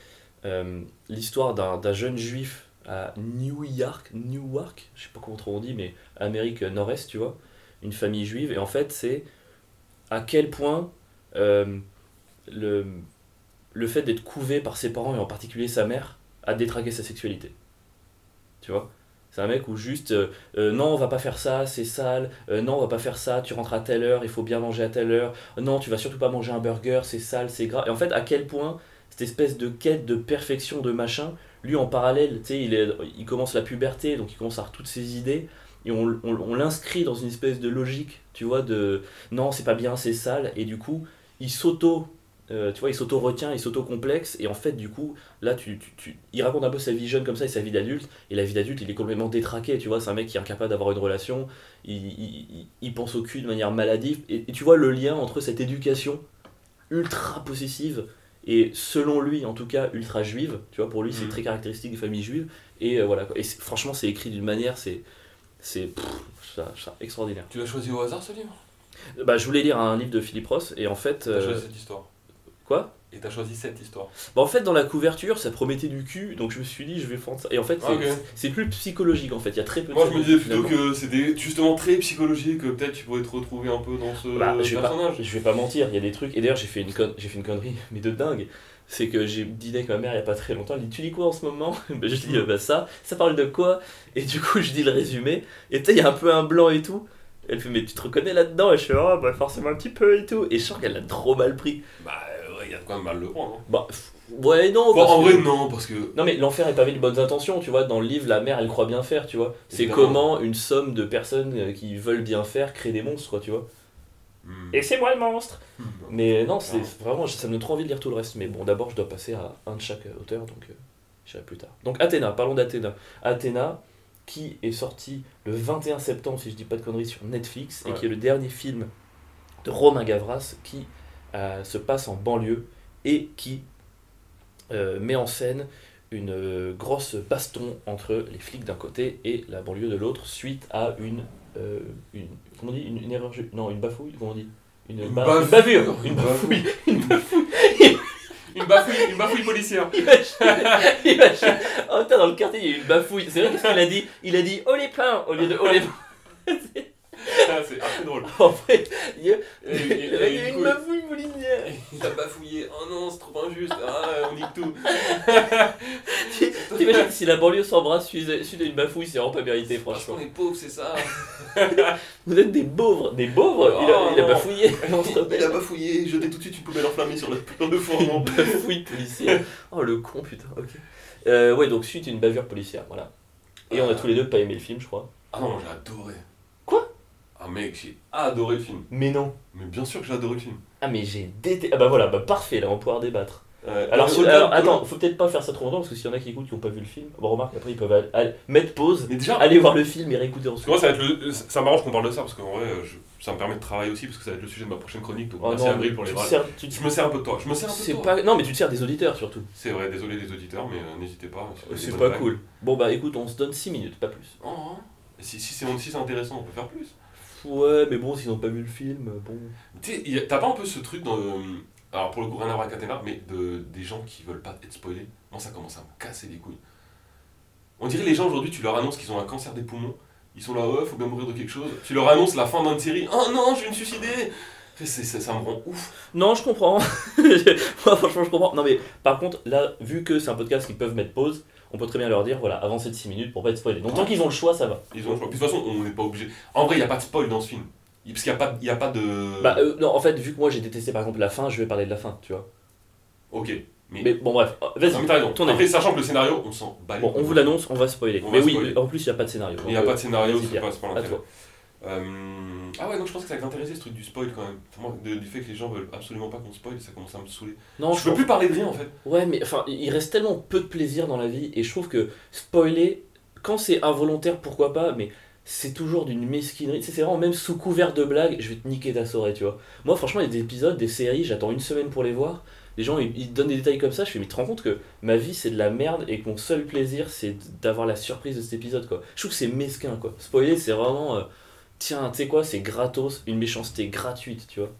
euh, l'histoire d'un, d'un jeune juif à New York, Newark, je sais pas comment on dit, mais Amérique Nord-Est, tu vois, une famille juive. Et en fait, c'est à quel point euh, le, le fait d'être couvé par ses parents, et en particulier sa mère, a détraqué sa sexualité. Tu vois? C'est un mec où juste euh, euh, non on va pas faire ça c'est sale non on va pas faire ça tu rentres à telle heure il faut bien manger à telle heure non tu vas surtout pas manger un burger c'est sale c'est gras et en fait à quel point cette espèce de quête de perfection de machin lui en parallèle il, est- il commence la puberté donc il commence à avoir toutes ses idées et on, on- l'inscrit dans une espèce de logique, tu vois, de non, c'est pas bien, c'est sale, et du coup, il s'auto. euh, tu vois, il s'auto-retient, il s'auto-complexe, et en fait, du coup, là, tu, tu, il raconte un peu sa vie jeune comme ça et sa vie d'adulte, et la vie d'adulte, il est complètement détraqué, tu vois, c'est un mec qui est incapable d'avoir une relation, il, il, pense au cul de manière maladive, et tu vois le lien entre cette éducation ultra possessive, et selon lui, en tout cas, ultra juive, tu vois, pour lui, c'est Mhm. très caractéristique des familles juives, et euh, voilà, quoi. et franchement, c'est écrit d'une manière, c'est c'est ça, extraordinaire. Tu l'as choisi au hasard ce livre? Bah, je voulais lire un livre de Philippe Ross, et en fait... T'as euh, choisi cette histoire? quoi? Et t'as choisi cette histoire. Bah, en fait, dans la couverture, ça promettait du cul, donc je me suis dit, je vais prendre ça. Et en fait, c'est plus psychologique, en fait, il y a très peu de Moi je me disais plutôt finalement. que c'était justement très psychologique, que peut-être tu pourrais te retrouver un peu dans ce Bah, je, vais pas, personnage. je vais pas mentir, il y a des trucs. Et d'ailleurs, j'ai fait, une con- j'ai fait une connerie, [laughs] mais de dingue. C'est que j'ai dîné avec ma mère il y a pas très longtemps. Elle dit Tu lis quoi en ce moment? [laughs] Bah, Je dis Bah, ça. Ça parle de quoi? Et du coup, je dis le résumé. Et tu sais, il y a un peu un blanc et tout. Elle fait Mais tu te reconnais là-dedans? Et je fais Oh, bah, forcément un petit peu et tout. Et je sens qu'elle l'a trop mal pris. Bah euh, de quoi mal le prendre. hein. Bah, ouais, non. Bon, parce en que- vrai, non, parce que. Non mais l'enfer est pavé de bonnes intentions, tu vois, dans le livre la mère elle croit bien faire, tu vois. C'est comment une somme de personnes euh, qui veulent bien faire créent des monstres, quoi, tu vois. Hmm. Et c'est moi le monstre Hmm. Mais non, c'est Ah. vraiment, ça me donne trop envie de lire tout le reste. Mais bon, d'abord je dois passer à un de chaque euh, auteur, donc euh, j'irai plus tard. Donc Athéna, parlons d'Athéna. Athéna, qui est sorti le 21 septembre, si je dis pas de conneries, sur Netflix, et qui est le dernier film de Romain Gavras, qui euh, se passe en banlieue, et qui euh, met en scène une euh, grosse baston entre les flics d'un côté et la banlieue de l'autre suite à une, euh, une comment on dit une, une erreur non une bafouille comment on dit? Une, Une ba- bafouille. une bavure Une une bafouille [laughs] une Une bafouille, une bafouille policière. [laughs] Imagine- oh putain dans le quartier il y a eu une bafouille. C'est vrai qu'est-ce qu'il a dit il a dit oh les pains au lieu de oh les pains Ah, c'est assez drôle. [laughs] en fait il y a, il y a une bafouille policière Il a bafouillé. Oh non, c'est trop injuste. Ah, on nique tout. [laughs] t'imagines si la banlieue s'embrasse suite à une bafouille c'est vraiment pas mérité Parce franchement qu'on est pauvres, c'est ça. [laughs] vous êtes des pauvres des pauvres il a, Oh, il a bafouillé Il a bafouillé, jeté tout de suite une poubelle enflammée sur le, sur le fourneau. bafouille policière. Oh le con putain, ok. Euh, ouais, donc suite à une bavure policière, voilà. Et on a tous les deux pas aimé le film, je crois. Ah non, j'ai adoré. Ah mec, j'ai adoré le film. Mais non. Mais bien sûr que j'ai adoré le film. Ah mais j'ai détesté. Ah bah voilà, bah parfait, là on va pouvoir débattre. Euh, Alors, euh, si- alors, attends, faut peut-être pas faire ça trop longtemps parce que s'il y en a qui écoutent qui ont pas vu le film, bon remarque après ils peuvent aller- aller- mettre pause, Mais déjà, aller voir le film et réécouter ensuite. moi ça va être le. Ça m'arrange qu'on parle de ça parce qu'en vrai, je- ça me permet de travailler aussi parce que ça va être le sujet de ma prochaine chronique. Donc Oh merci non, Avril pour les bras. sers, tu Je me sers un peu de toi. Je me sers un peu de c'est toi. pas non mais tu te sers des auditeurs surtout. C'est vrai, désolé les auditeurs, mais euh, n'hésitez pas. si C'est des pas cool. Bon bah écoute, on se donne 6 minutes, pas plus. Oh, hein. Et si, si c'est si c'est intéressant, on peut faire plus. Ouais, mais bon, s'ils ont pas vu le film, bon. Y a- t'as pas un peu ce truc dans. euh, alors pour le coup, rien à voir avec Athéna, mais de, des gens qui veulent pas être spoilés. Moi, ça commence à me casser les couilles. On dirait les gens aujourd'hui, tu leur annonces qu'ils ont un cancer des poumons. Ils sont là, ouais, faut bien mourir de quelque chose. Tu leur annonces la fin d'une série. Oh non, je vais me suicider. Ça me rend ouf. Non, je comprends. [laughs] Moi, franchement, je comprends. Non, mais par contre, là, vu que c'est un podcast qu'ils peuvent mettre pause, on peut très bien leur dire, voilà, avancez de 6 minutes pour pas être spoilé. Donc, tant qu'ils ont le choix, ça va. Ils ont le choix. Puis, de toute façon, on n'est pas obligé. En vrai, il n'y a pas de spoil dans ce film. Il- Parce qu'il n'y a, pas- y a pas de. Bah, euh, non, en fait, vu que moi j'ai détesté par exemple la fin, je vais parler de la fin, tu vois. ok. Mais. Mais bon, bref, euh, Non, vas-y. mais t'as raison. ton Après, sachant que le scénario, on s'en bat les Bon, on couilles. vous l'annonce, on va spoiler. On mais va oui, spoiler. en plus, il n'y a pas de scénario. Il n'y a pas de scénario, c'est Pierre. pas, c'est pas à l'intérêt. toi. Euh, Ah ouais, non, je pense que ça va t'intéresser ce truc du spoil quand même. Enfin, moi, de- du fait que les gens veulent absolument pas qu'on spoil, ça commence à me saouler. Non, je je peux pense- plus parler de rien en fait. Ouais, mais enfin, il reste tellement peu de plaisir dans la vie, et je trouve que spoiler, quand c'est involontaire, pourquoi pas, mais c'est toujours d'une mesquinerie. Tu sais, c'est vraiment même sous couvert de blague, je vais te niquer ta soirée, tu vois. Moi, franchement, il y a des épisodes, des séries, j'attends une semaine pour les voir. Les gens, ils, ils donnent des détails comme ça, je fais, mais tu te rends compte que ma vie, c'est de la merde, et que mon seul plaisir, c'est d'avoir la surprise de cet épisode, quoi. Je trouve que c'est mesquin, quoi. Spoiler, c'est vraiment. euh, Tiens, tu sais quoi, c'est gratos, une méchanceté gratuite, tu vois.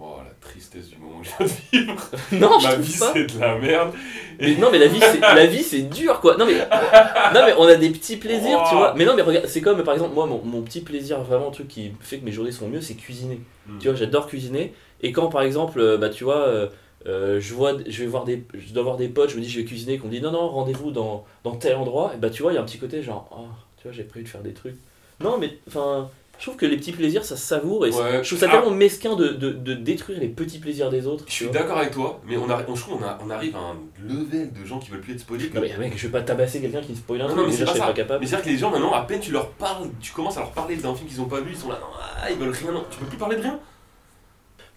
Oh la tristesse du moment où je viens de vivre. [laughs] Non, je Ma trouve vie c'est de la merde. Mais non mais la vie c'est la vie c'est dur quoi. Non mais non mais on a des petits plaisirs tu Oh. vois. Mais non mais regarde c'est comme par exemple moi mon, mon petit plaisir vraiment truc qui fait que mes journées sont mieux c'est cuisiner. Hmm. Tu vois j'adore cuisiner et quand par exemple euh, bah tu vois euh, euh, je vois je vais voir des je dois voir des potes je me dis je vais cuisiner qu'on me dit non non rendez-vous dans, dans tel endroit et bah tu vois il y a un petit côté genre oh, tu vois j'ai prévu de faire des trucs. Non mais enfin Je trouve que les petits plaisirs, ça se savoure et Ouais. je trouve ça Ah. tellement mesquin de, de, de détruire les petits plaisirs des autres. Je suis d'accord avec toi, mais on, a, on, je trouve qu'on a- on arrive à un level de gens qui veulent plus être spoilés. que- Non mais mec, je vais pas tabasser quelqu'un qui spoil un truc, non, mais c'est pas capable. Mais c'est-à-dire que les gens maintenant, à peine tu leur parles, tu commences à leur parler d'un film qu'ils ont pas vu, ils sont là, non, ah, ils veulent rien, non, tu peux plus parler de rien.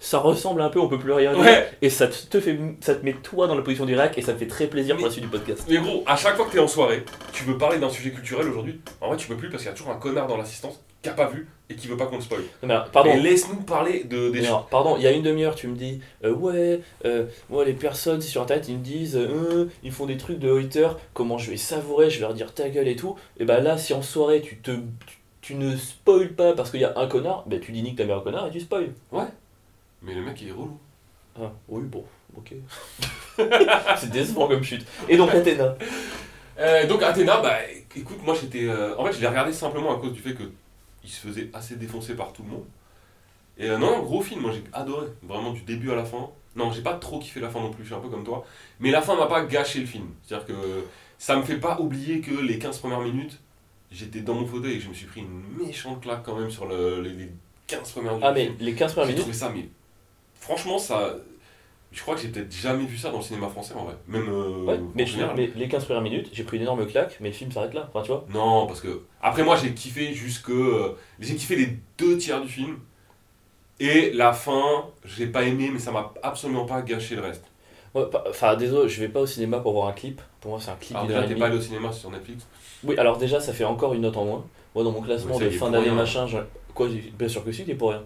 Ça ressemble un peu, on peut plus rien dire. Ouais. Et ça te, fait, ça te met toi dans la position du rack et ça te fait très plaisir pour la suite du podcast. Mais gros, à chaque fois que t'es en soirée, tu veux parler d'un sujet culturel aujourd'hui, en vrai tu peux plus parce qu'il y a toujours un connard dans l'assistance qui a pas vu et qui veut pas qu'on le spoil. Non, mais alors, pardon, Mais laisse-nous parler de, des choses. pardon, il y a une demi-heure, tu me dis, euh, ouais, euh, ouais, les personnes sur internet, ils me disent, euh, ils font des trucs de hater, comment je vais savourer, je vais leur dire ta gueule et tout. Et bah là, si en soirée, tu te. Tu, tu ne spoil pas parce qu'il y a un connard, bah tu dis nique ta mère un connard et tu spoil. Mais le mec il est relou. Ah, oui, bon, ok. [laughs] C'est décevant comme chute. Et donc, Athéna. [laughs] Euh, donc Athéna, bah écoute, moi j'étais. euh, en fait, je l'ai regardé simplement à cause du fait que il se faisait assez défoncer par tout le monde. Et euh, non, gros film, moi j'ai adoré, vraiment du début à la fin. Non, j'ai pas trop kiffé la fin non plus, je suis un peu comme toi. Mais la fin m'a pas gâché le film. C'est-à-dire que ça me fait pas oublier que les 15 premières minutes, j'étais dans mon fauteuil et que je me suis pris une méchante claque quand même sur le- les, les 15 premières minutes. Ah, mais les 15 premières J'ai minutes, trouvé ça, mais franchement, ça. Je crois que j'ai peut-être jamais vu ça dans le cinéma français en vrai. Même euh, ouais, mais, en général. mais les 15 premières minutes, j'ai pris une énorme claque, mais le film s'arrête là. Enfin, tu vois. Non, parce que. Après, moi, j'ai kiffé jusque. euh, J'ai kiffé les deux tiers du film. Et la fin, j'ai pas aimé, mais ça m'a absolument pas gâché le reste. Ouais, pas- Enfin, désolé, je vais pas au cinéma pour voir un clip. Pour moi, c'est un clip Alors, déjà, t'es pas allé au cinéma sur Netflix Oui, alors déjà, ça fait encore une note en moins. Moi, dans mon classement de fin d'année, machin, je- quoi, bien sûr que si, t'es pour rien.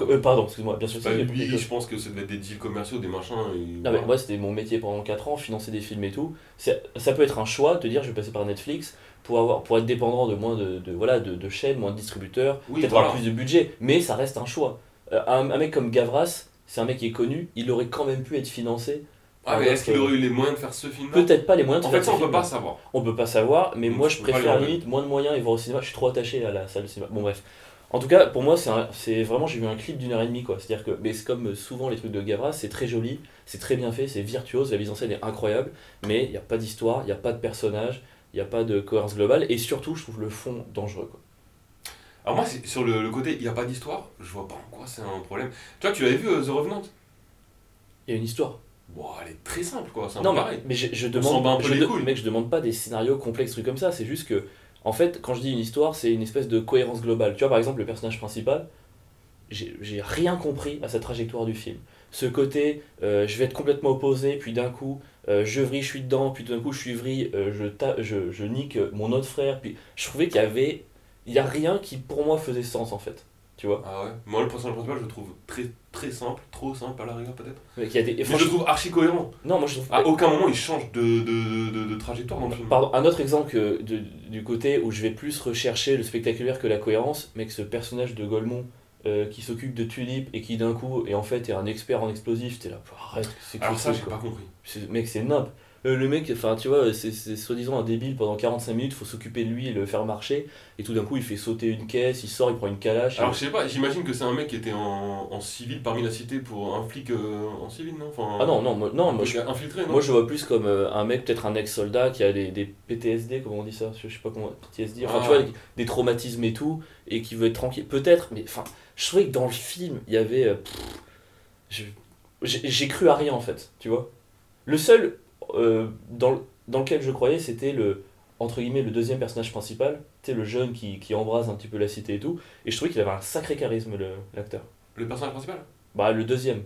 Euh, pardon, excuse-moi, bien sûr que Bah, lui, quelque je pense que ça devait être des deals commerciaux, des machins. Et Non, voilà. mais moi, c'était mon métier pendant 4 ans, financer des films et tout. C'est- Ça peut être un choix, te dire, je vais passer par Netflix pour, avoir, pour être dépendant de moins de, de, voilà, de, de chaînes, moins de distributeurs, Oui, peut-être voilà. avoir plus de budget, mais ça reste un choix. Euh, un, un mec comme Gavras, c'est un mec qui est connu, il aurait quand même pu être financé. Ah, mais est-ce qu'il aurait eu les moyens de faire ce film Peut-être pas les moyens de En faire fait, ça, ce on peut pas savoir. On peut pas savoir, mais Donc, moi je préfère limite moins de moyens et voir au cinéma. Je suis trop attaché à la salle de cinéma. Bon, bref. En tout cas, pour moi, c'est vraiment, j'ai vu un clip d'une heure et demie quoi. C'est-à-dire que, mais c'est comme souvent les trucs de Gavras, c'est très joli, c'est très bien fait, c'est virtuose, la mise en scène est incroyable, mais il n'y a pas d'histoire, il n'y a pas de personnage, il n'y a pas de cohérence globale, et surtout, je trouve le fond dangereux quoi. Alors, moi, sur le, le côté, il n'y a pas d'histoire, je vois pas en quoi c'est un problème. Tu vois, tu l'avais vu, euh, The Revenant? Il y a une histoire. Bon, elle est très simple, quoi. Non, mais, mais je, demande, peu je de- mec, je demande pas des scénarios complexes, trucs comme ça, c'est juste que, en fait, quand je dis une histoire, c'est une espèce de cohérence globale. Tu vois, par exemple, le personnage principal, j'ai rien compris à sa trajectoire du film. Ce côté, euh, je vais être complètement opposé, puis d'un coup, euh, je vrille, je suis dedans, puis d'un coup, je suis vrille, euh, je, ta- je, nique mon autre frère, puis je trouvais qu'il y avait. Il y a rien qui, pour moi, faisait sens, en fait. Tu vois Ah ouais Moi, le personnage principal, je le trouve très, très simple, trop simple à la rigueur, peut-être. Mais a des. je le trouve archi cohérent. Non, moi, je trouve. À aucun moment, il change de, de, de, de trajectoire dans le film. Pardon, un autre exemple que de- du côté où je vais plus rechercher le spectaculaire que la cohérence, mais que ce personnage de Golemont euh, qui s'occupe de Tulip et qui d'un coup est en fait est un expert en explosifs, t'es là, arrête, c'est quoi Alors ce ça, j'ai pas compris. Mec, c'est nimp. Euh, le mec, enfin, tu vois, c'est soi-disant un débile pendant 45 minutes, faut s'occuper de lui et le faire marcher, et tout d'un coup il fait sauter une caisse, il sort, il prend une calache. Alors et- je sais pas, j'imagine que c'est un mec qui était en, en civil parmi la cité pour un flic euh, en civil, non? Enfin, ah non, non, moi, non, moi je, infiltré, non? moi je vois plus comme euh, un mec, peut-être un ex-soldat qui a des, des PTSD, comment on dit ça? Je sais pas comment, PTSD, enfin Ah. tu vois, des traumatismes et tout, et qui veut être tranquille. Peut-être, mais enfin, je trouvais que dans le film, il y avait. pff, j'ai cru à rien en fait, tu vois? Le seul euh, dans, le- dans lequel je croyais, c'était le. Entre guillemets, le deuxième personnage principal, sais, le jeune qui, qui embrase un petit peu la cité et tout, et je trouvais qu'il avait un sacré charisme, l'acteur. Le personnage principal? Bah, le deuxième.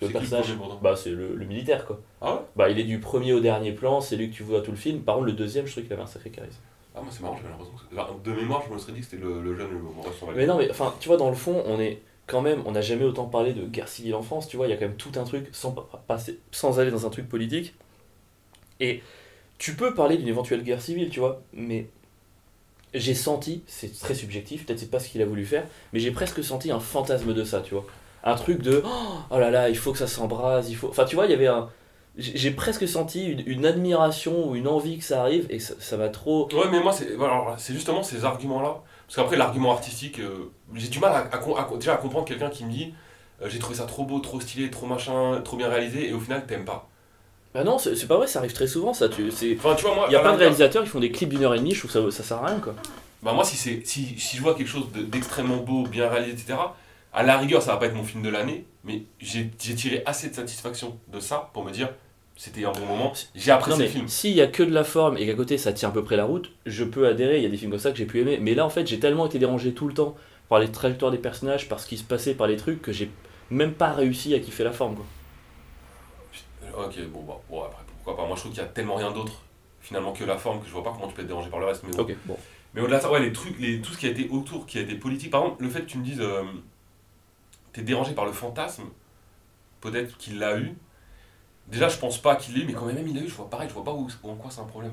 Parce que C'est le personnage. Bah, c'est le, le militaire, quoi. Ah ouais? Bah, il est du premier au dernier plan, c'est lui que tu vois tout le film. Par contre, le deuxième, je trouvais qu'il avait un sacré charisme. Ah, moi c'est marrant, j'avais l'impression que. enfin, de mémoire, je me serais dit que c'était le, le jeune, le Mais non, mais enfin, tu vois, dans le fond, on est quand même, on n'a jamais autant parlé de guerre civile en France, tu vois, il y a quand même tout un truc, sans, pa- passer, sans aller dans un truc politique. Et tu peux parler d'une éventuelle guerre civile, tu vois, mais j'ai senti, c'est très subjectif, peut-être c'est pas ce qu'il a voulu faire, mais j'ai presque senti un fantasme de ça, tu vois. Un truc de oh là là, il faut que ça s'embrase, il faut. Enfin, tu vois, il y avait un. J'ai presque senti une, admiration ou une envie que ça arrive et ça m'a trop. Ouais, mais moi, alors, c'est justement ces arguments-là. Parce qu'après, l'argument artistique, euh, j'ai du mal à, déjà à comprendre quelqu'un qui me dit euh, j'ai trouvé ça trop beau, trop stylé, trop machin, trop bien réalisé, et au final, t'aimes pas. Bah non, c'est pas vrai, ça arrive très souvent, ça. Tu, Enfin, tu vois, moi. Il y a plein de réalisateurs qui font des clips d'une heure et demie, je trouve ça, ça sert à rien quoi. Bah moi, si, c'est, si, si je vois quelque chose de- d'extrêmement beau, bien réalisé, etc., à la rigueur, ça va pas être mon film de l'année, mais j'ai, tiré assez de satisfaction de ça pour me dire, c'était un bon moment, j'ai apprécié le film. s'il y a que de la forme et qu'à côté ça tient à peu près la route, je peux adhérer, il y a des films comme ça que j'ai pu aimer. Mais là en fait j'ai tellement été dérangé tout le temps par les trajectoires des personnages, par ce qui se passait, par les trucs, que j'ai même pas réussi à kiffer la forme quoi. Ok, bon, bah, bon, après, pourquoi pas. Moi, je trouve qu'il y a tellement rien d'autre, finalement, que la forme, que je vois pas comment tu peux être dérangé par le reste. Mais, bon. Ok, bon. mais au-delà de ça, ouais, les trucs, les, tout ce qui a été autour, qui a été politique. Par exemple, le fait que tu me dises, euh, t'es dérangé par le fantasme, peut-être qu'il l'a eu. Déjà, je pense pas qu'il l'ait, mais quand même il l'a eu, je vois pareil, je vois pas où, en quoi c'est un problème.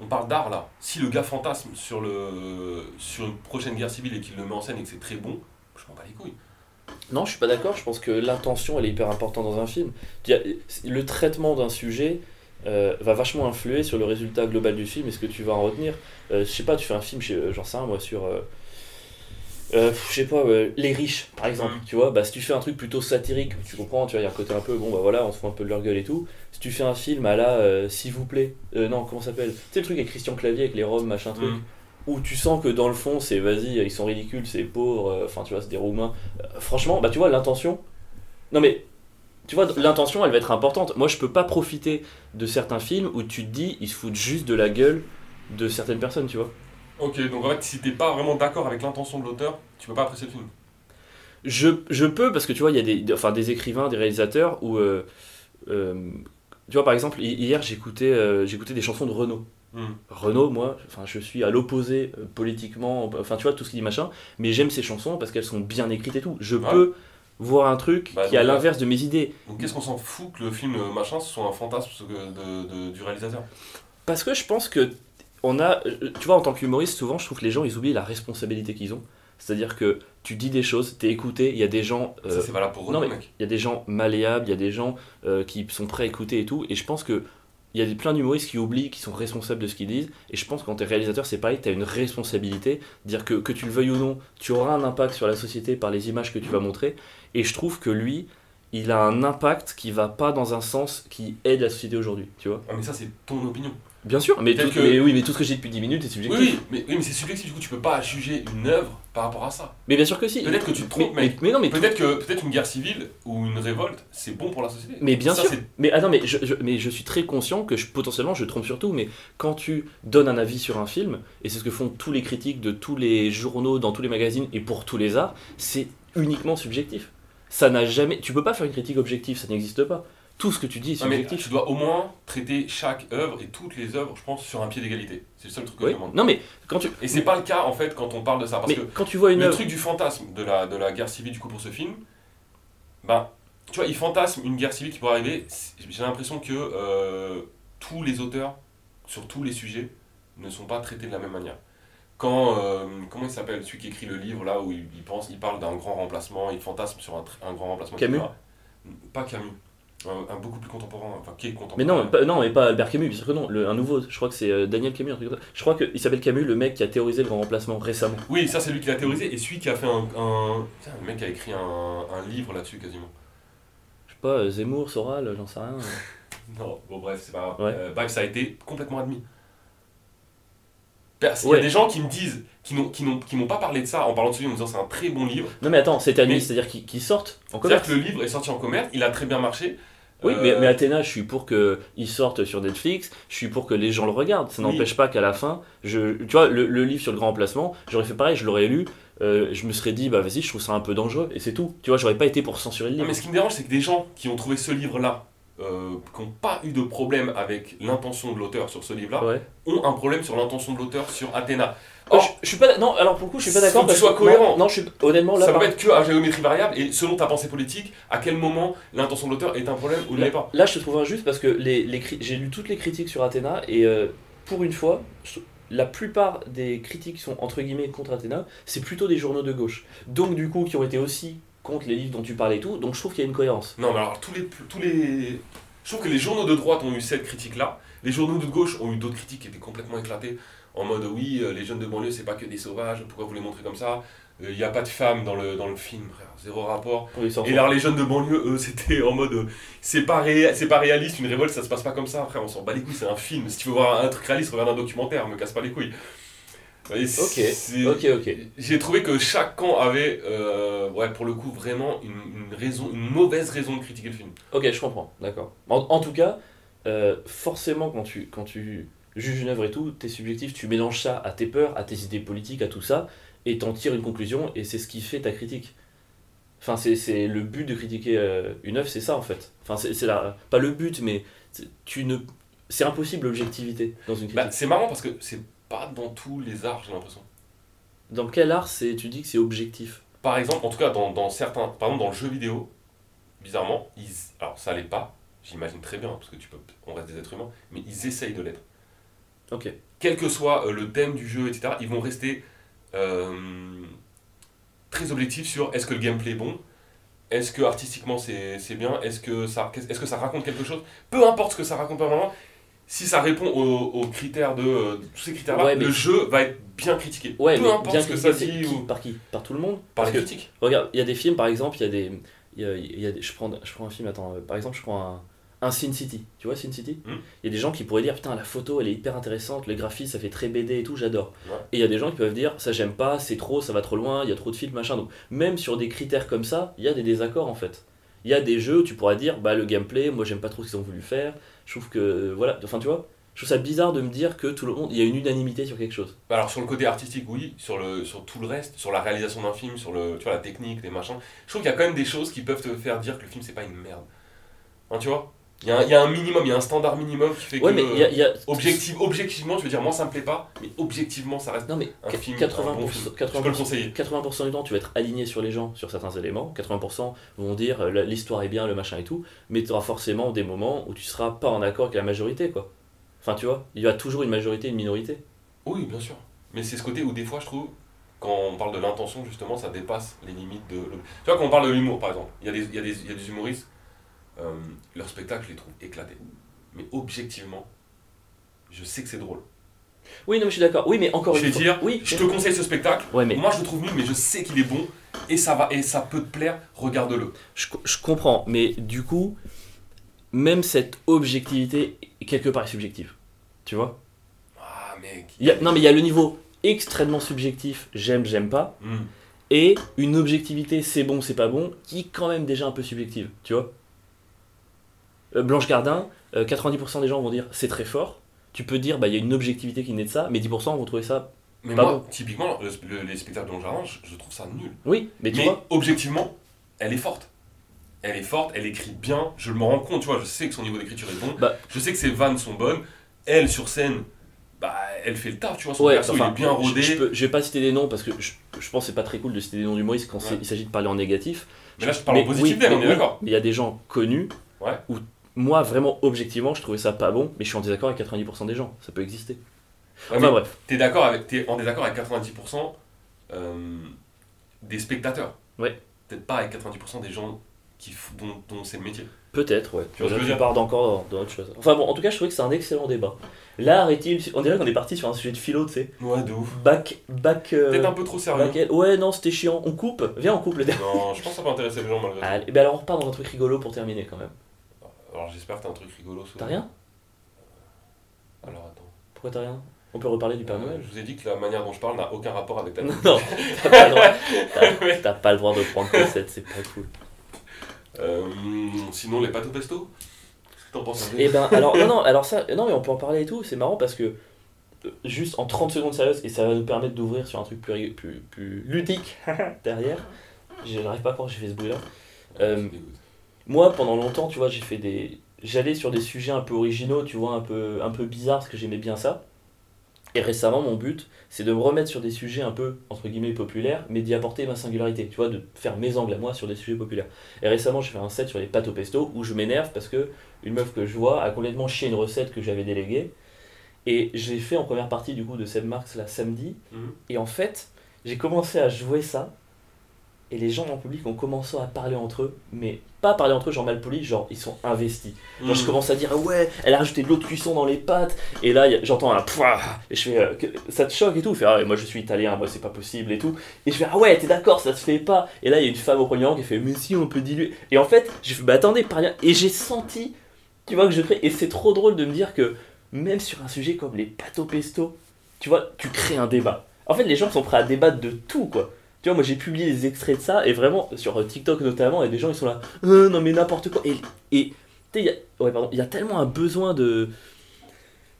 On parle d'art là. Si le gars fantasme sur, le, sur une prochaine guerre civile et qu'il le met en scène et que c'est très bon, je m'en bats les couilles. Non, je suis pas d'accord. Je pense que l'intention, elle est hyper importante dans un film. Le traitement d'un sujet euh, va vachement influer sur le résultat global du film et ce que tu vas en retenir. Euh, je sais pas, tu fais un film, sais- j'en sais rien moi, sur. euh, euh, je sais pas, euh, les riches par exemple, tu vois, bah si tu fais un truc plutôt satirique, tu comprends, tu vois, il y a un côté un peu, bon bah voilà, on se fout un peu de leur gueule et tout. Si tu fais un film à la, euh, s'il vous plaît, euh, non, comment ça s'appelle? Tu sais le truc avec Christian Clavier, avec les Roms, machin truc, Mhm. Où tu sens que dans le fond, c'est vas-y, ils sont ridicules, c'est pauvre, euh, enfin tu vois, c'est des Roumains. Euh, franchement, bah tu vois, l'intention. Non mais, tu vois, l'intention, elle va être importante. Moi, je peux pas profiter de certains films où tu te dis, ils se foutent juste de la gueule de certaines personnes, tu vois. Ok, donc en fait, si t'es pas vraiment d'accord avec l'intention de l'auteur, tu peux pas apprécier le film. Je, je peux, parce que tu vois, il y a des, enfin, des écrivains, des réalisateurs où. euh, euh, tu vois, par exemple, hi- hier, j'écoutais euh, j'écoutais des chansons de Renaud. Hmm. Renaud, moi, enfin, je suis à l'opposé euh, politiquement, enfin, tu vois, tout ce qu'il dit machin, mais j'aime ces chansons parce qu'elles sont bien écrites et tout. Je Ouais. peux voir un truc Bah, qui est à l'inverse de mes idées. Donc qu'est-ce qu'on s'en fout que le film euh, machin ce soit un fantasme de, du réalisateur? Parce que je pense que on a, euh, tu vois, en tant qu'humoriste, souvent, je trouve que les gens, ils oublient la responsabilité qu'ils ont. C'est-à-dire que tu dis des choses, t'es écouté, il y a des gens, euh, Ça c'est valable pour non, Renaud, mais- mec. il y a des gens malléables, il y a des gens euh, qui sont prêts à écouter et tout. Et je pense que il y a des- plein d'humoristes qui oublient, qui sont responsables de ce qu'ils disent. Et je pense que quand t'es réalisateur, c'est pareil, t'as une responsabilité, dire que que tu le veuilles ou non, tu auras un impact sur la société par les images que tu vas montrer. Et je trouve que lui, il a un impact qui va pas dans un sens qui aide la société aujourd'hui, tu vois. Ah, mais ça c'est ton opinion. Bien sûr, mais, tout- que- mais oui, mais tout ce que j'ai dit depuis 10 minutes est subjectif. oui, mais, oui, mais c'est subjectif, du coup tu peux pas juger une œuvre par rapport à ça. Mais bien sûr que si. Peut-être que tu te trompes, mais, mec. mais, mais non, mais Peut-être que peut-être une guerre civile ou une révolte, c'est bon pour la société. Mais bien Ça, sûr. Mais attends, mais je, je- mais je suis très conscient que je, potentiellement je trompe sur tout, mais quand tu donnes un avis sur un film, et c'est ce que font tous les critiques de tous les journaux, dans tous les magazines et pour tous les arts, c'est uniquement subjectif. Ça n'a jamais. Tu peux pas faire une critique objective, ça n'existe pas. Tout ce que tu dis est subjectif. tu dois au moins traiter chaque œuvre et toutes les œuvres, je pense, sur un pied d'égalité. C'est le seul truc que Oui. je demande. Non, mais quand tu. Et c'est pas le cas en fait quand on parle de ça. Parce Mais que quand tu vois une le truc du fantasme de la, de la guerre civile du coup pour ce film, ben, tu vois, il fantasme une guerre civile qui pourrait arriver. J'ai l'impression que euh, tous les auteurs, sur tous les sujets, ne sont pas traités de la même manière. Quand, euh, comment il s'appelle, celui qui écrit le livre là où il, il pense, il parle d'un grand remplacement, il fantasme sur un, un grand remplacement. Camus. Pas Camus. Un, un beaucoup plus contemporain, enfin qui est contemporain. Mais non, pas, non, mais pas Albert Camus, bien sûr que non. Le, un nouveau, je crois que c'est euh, Daniel Camus, un truc comme ça. Je crois qu'il s'appelle Camus, le mec qui a théorisé le grand remplacement récemment. Oui, ça c'est lui qui l'a théorisé, et celui qui a fait un. un... Putain, le mec a écrit un, un livre là-dessus quasiment. Je sais pas, euh, Zemmour, Soral, j'en sais rien. [laughs] Non, bon bref, c'est pas grave. Ouais. Euh, bref, ça a été complètement admis. Pers- Il y Ouais. a des gens qui me disent, qui m'ont pas parlé de ça en parlant de ce livre, en me disant c'est un très bon livre. Non, mais attends, c'est admis, c'est-à-dire qu'ils sortent en C'est-à-dire commerce. que le livre est sorti en commerce, il a très bien marché. Oui, Euh, mais, mais Athéna, je suis pour qu'il sorte sur Netflix, je suis pour que les gens le regardent. Ça Oui. n'empêche pas qu'à la fin, je, tu vois, le, le livre sur le grand remplacement, j'aurais fait pareil, je l'aurais lu, euh, je me serais dit, bah vas-y, je trouve ça un peu dangereux, et c'est tout. Tu vois, j'aurais pas été pour censurer le Non, livre. mais ce qui me dérange, c'est que des gens qui ont trouvé ce livre-là, euh, qui n'ont pas eu de problème avec l'intention de l'auteur sur ce livre-là, Ouais. ont un problème sur l'intention de l'auteur sur Athéna. Oh, Or, je, je suis pas, non, alors pour le coup, je suis pas d'accord. que tu sois cohérent. Non, non, je suis, honnêtement, là, ça peut être que à géométrie variable, et selon ta pensée politique, à quel moment l'intention de l'auteur est un problème ou ne l'est pas. Là, je te trouve injuste parce que les, j'ai lu toutes les critiques sur Athéna et euh, pour une fois, la plupart des critiques qui sont entre guillemets contre Athéna, c'est plutôt des journaux de gauche. Donc, du coup, qui ont été aussi contre les livres dont tu parlais et tout. Donc, je trouve qu'il y a une cohérence. Non, mais alors tous les, tous les. Je trouve que les journaux de droite ont eu cette critique-là. Les journaux de gauche ont eu d'autres critiques qui étaient complètement éclatées. En mode, oui, euh, les jeunes de banlieue, c'est pas que des sauvages, pourquoi vous les montrez comme ça? Il n'y a pas de femmes dans le, dans le film, frère, zéro rapport. Oui, Et alors, les jeunes de banlieue, eux, [laughs] c'était en mode, euh, c'est pas, ré- c'est pas réaliste, une révolte, ça se passe pas comme ça, frère, on s'en bat les couilles, c'est un film. Si tu veux voir un truc réaliste, regarde un documentaire, me casse pas les couilles. Ok, ok, ok. J'ai trouvé que chaque camp avait, euh, ouais, pour le coup, vraiment une, une raison, une mauvaise raison de critiquer le film. Ok, je comprends, d'accord. En, en tout cas, euh, forcément, quand tu, quand tu juges une œuvre et tout, t'es subjectif, tu mélanges ça à tes peurs, à tes idées politiques, à tout ça, et t'en tires une conclusion, et c'est ce qui fait ta critique. Enfin, c'est le but de critiquer euh, une œuvre, c'est ça en fait. Enfin, c'est pas le but, mais c'est- tu ne, c'est impossible l'objectivité dans une critique. Bah, c'est marrant parce que c'est pas dans tous les arts, j'ai l'impression. dans quel art c'est, tu dis que c'est objectif? Par exemple, en tout cas, dans, dans certains, par exemple, dans le jeu vidéo, bizarrement, ils, alors ça l'est pas, j'imagine très bien, parce que tu peux, on reste des êtres humains, mais ils essayent de l'être. Ok. Quel que soit euh, le thème du jeu, etc., ils vont rester euh, très objectifs sur est-ce que le gameplay est bon, est-ce que artistiquement c'est c'est bien, est-ce que, ça, est-ce que ça raconte quelque chose, peu importe ce que ça raconte pas vraiment, si ça répond aux, aux critères de euh, tous ces critères-là, Ouais, le jeu va être bien critiqué. Ouais, peu mais importe bien ce que critiqué, ça dit ou par qui? Par tout le monde? Par Parce les que- critiques. Regarde, il y a des films, par exemple, il y a des. Il y a, il y a des je, prends, je prends un film, attends, euh, par exemple, je prends un, un Sin City. Tu vois, Sin City? Hmm. Il y a des gens qui pourraient dire, putain, la photo, elle est hyper intéressante, le graphisme, ça fait très BD et tout, j'adore. Ouais. Et il y a des gens qui peuvent dire, ça, j'aime pas, c'est trop, ça va trop loin, il y a trop de films, machin. Donc, même sur des critères comme ça, il y a des désaccords, en fait. Il y a des jeux où tu pourras dire, bah, le gameplay, moi, j'aime pas trop ce qu'ils ont voulu faire. Je trouve que. Voilà, enfin, tu vois je trouve ça bizarre de me dire que tout le monde, il y a une unanimité sur quelque chose. Bah Alors sur le côté artistique, oui, sur, le, sur tout le reste, sur la réalisation d'un film, sur la technique, les machins, je trouve qu'il y a quand même des choses qui peuvent te faire dire que le film c'est pas une merde. Hein, tu vois? Il y, a un, il y a un minimum, il y a un standard minimum qui fait Ouais, que mais il y a. il y a- objectif, objectivement, je veux dire, moi ça me plaît pas, mais objectivement ça reste Non, mais un film, 80%, un bon film. 80%, Je peux le conseiller. 80% du temps, tu vas être aligné sur les gens, sur certains éléments. 80% vont dire euh, l'histoire est bien, le machin et tout. Mais tu auras forcément des moments où tu seras pas en accord avec la majorité, quoi. Enfin, tu vois, il y a toujours une majorité et une minorité. Oui, bien sûr. Mais c'est ce côté où des fois je trouve, quand on parle de l'intention justement, ça dépasse les limites de... Tu vois, quand on parle de l'humour par exemple, il y, a des, il, y a des, il y a des humoristes, euh, leurs spectacles je les trouve éclatés. Mais objectivement, je sais que c'est drôle. Oui, non, mais je suis d'accord. Oui, mais encore Je une fois. dire, oui, Je te conseille ce spectacle, Ouais, mais moi je le trouve nul, mais je sais qu'il est bon, et ça, va, et ça peut te plaire, regarde-le. je, je comprends. Mais du coup, même cette objectivité, quelque part, est subjective. Tu vois? Ah mec. Il y a- Non, mais il y a le niveau extrêmement subjectif, j'aime, j'aime pas. Hmm. et une objectivité c'est bon c'est pas bon qui est quand même déjà un peu subjective tu vois? Blanche Gardin euh, 90% des gens vont dire c'est très fort tu peux dire bah il y a une objectivité qui naît de ça mais 10% vont trouver ça Mais Pas moi, bon. typiquement, le- le- les spectacles de Jardin, je, je trouve ça nul. oui mais tu mais vois objectivement, elle est forte. Elle est forte, elle écrit bien, je me rends compte, tu vois, je sais que son niveau d'écriture est bon, Bah. je sais que ses vannes sont bonnes, elle sur scène, bah elle fait le taf, tu vois, son ouais perso il enfin, est bien rodé. je, peux- je vais pas citer des noms parce que je, je pense que c'est pas très cool de citer des noms d'humoristes quand Ouais. il s'agit de parler en négatif Mais là je parle en Mais positif oui, d'elle, on est oui, d'accord. mais il y a des gens connus Ouais. où moi vraiment objectivement je trouvais ça pas bon mais je suis en désaccord avec 90% des gens ça peut exister Ouais, enfin bref T'es d'accord avec, t'es en désaccord avec 90% euh, des spectateurs. Ouais. Peut-être pas avec 90% des gens qui, dont, dont c'est le métier. Peut-être, ouais. Tu vois je pars encore dans, autre chose. Enfin bon, en tout cas, je trouvais que c'est un excellent débat. L'art est-il. On dirait qu'on est parti sur un sujet de philo, tu sais. Ouais, de ouf. Bac. Bac. euh, Peut-être un peu trop sérieux. bac- Ouais, non, c'était chiant. On coupe. Viens, on coupe le débat. Non, je pense que ça peut intéresser les gens malgré [laughs] tout. Allez, ben alors on repart dans un truc rigolo pour terminer quand même. Alors j'espère que t'as un truc rigolo. T'as rien Alors attends. Pourquoi t'as rien? On peut reparler du Père Euh, Noël je vous ai dit que la manière dont je parle n'a aucun rapport avec la Non, t'as pas le droit. [laughs] T'as- pas le droit de prendre cassette, c'est pas cool. Euh, sinon, les pâtes au pesto? T'en penses Et ben, alors, non, non, alors ça, non, mais on peut en parler et tout, c'est marrant parce que, euh, juste en 30 secondes sérieuses, et ça va nous permettre d'ouvrir sur un truc plus, plus, plus ludique [laughs] derrière. Je n'arrive pas à croire que j'ai fait ce. Euh, Ça me dégoûte. Moi, pendant longtemps, tu vois, j'ai fait des. J'allais sur des sujets un peu originaux, tu vois, un peu, un peu bizarres, parce que j'aimais bien ça. Et récemment, mon but, c'est de me remettre sur des sujets un peu, entre guillemets, populaires, mais d'y apporter ma singularité, tu vois, de faire mes angles à moi sur des sujets populaires. Et récemment, j'ai fait un set sur les pâtes au pesto, où je m'énerve parce que une meuf que je vois a complètement chié une recette que j'avais déléguée. Et je l'ai fait en première partie, du coup, de Seb Marx, là, samedi. Mhm. Et en fait, j'ai commencé à jouer ça, et les gens dans le public ont commencé à parler entre eux, mais pas parler entre eux genre mal poli, genre ils sont investis. Genre je Mhm. commence à dire ah ouais, elle a rajouté de l'eau de cuisson dans les pâtes, et là j'entends un pouah, et je fais euh, que- ça te choque et tout, fait ah moi je suis italien, moi c'est pas possible et tout, et je fais ah ouais, t'es d'accord, ça se fait pas, et là il y a une femme au premier rang qui fait mais si on peut diluer, et en fait j'ai fait bah attendez, par et j'ai senti, tu vois que je crée, et c'est trop drôle de me dire que même sur un sujet comme les pâtes au pesto, tu vois, tu crées un débat. En fait, les gens sont prêts à débattre de tout, quoi. Tu vois, moi j'ai publié des extraits de ça, et vraiment, sur euh, TikTok notamment, a des gens ils sont là, Euh, non mais n'importe quoi. Et, et tu sais, il ouais, y a tellement un besoin de.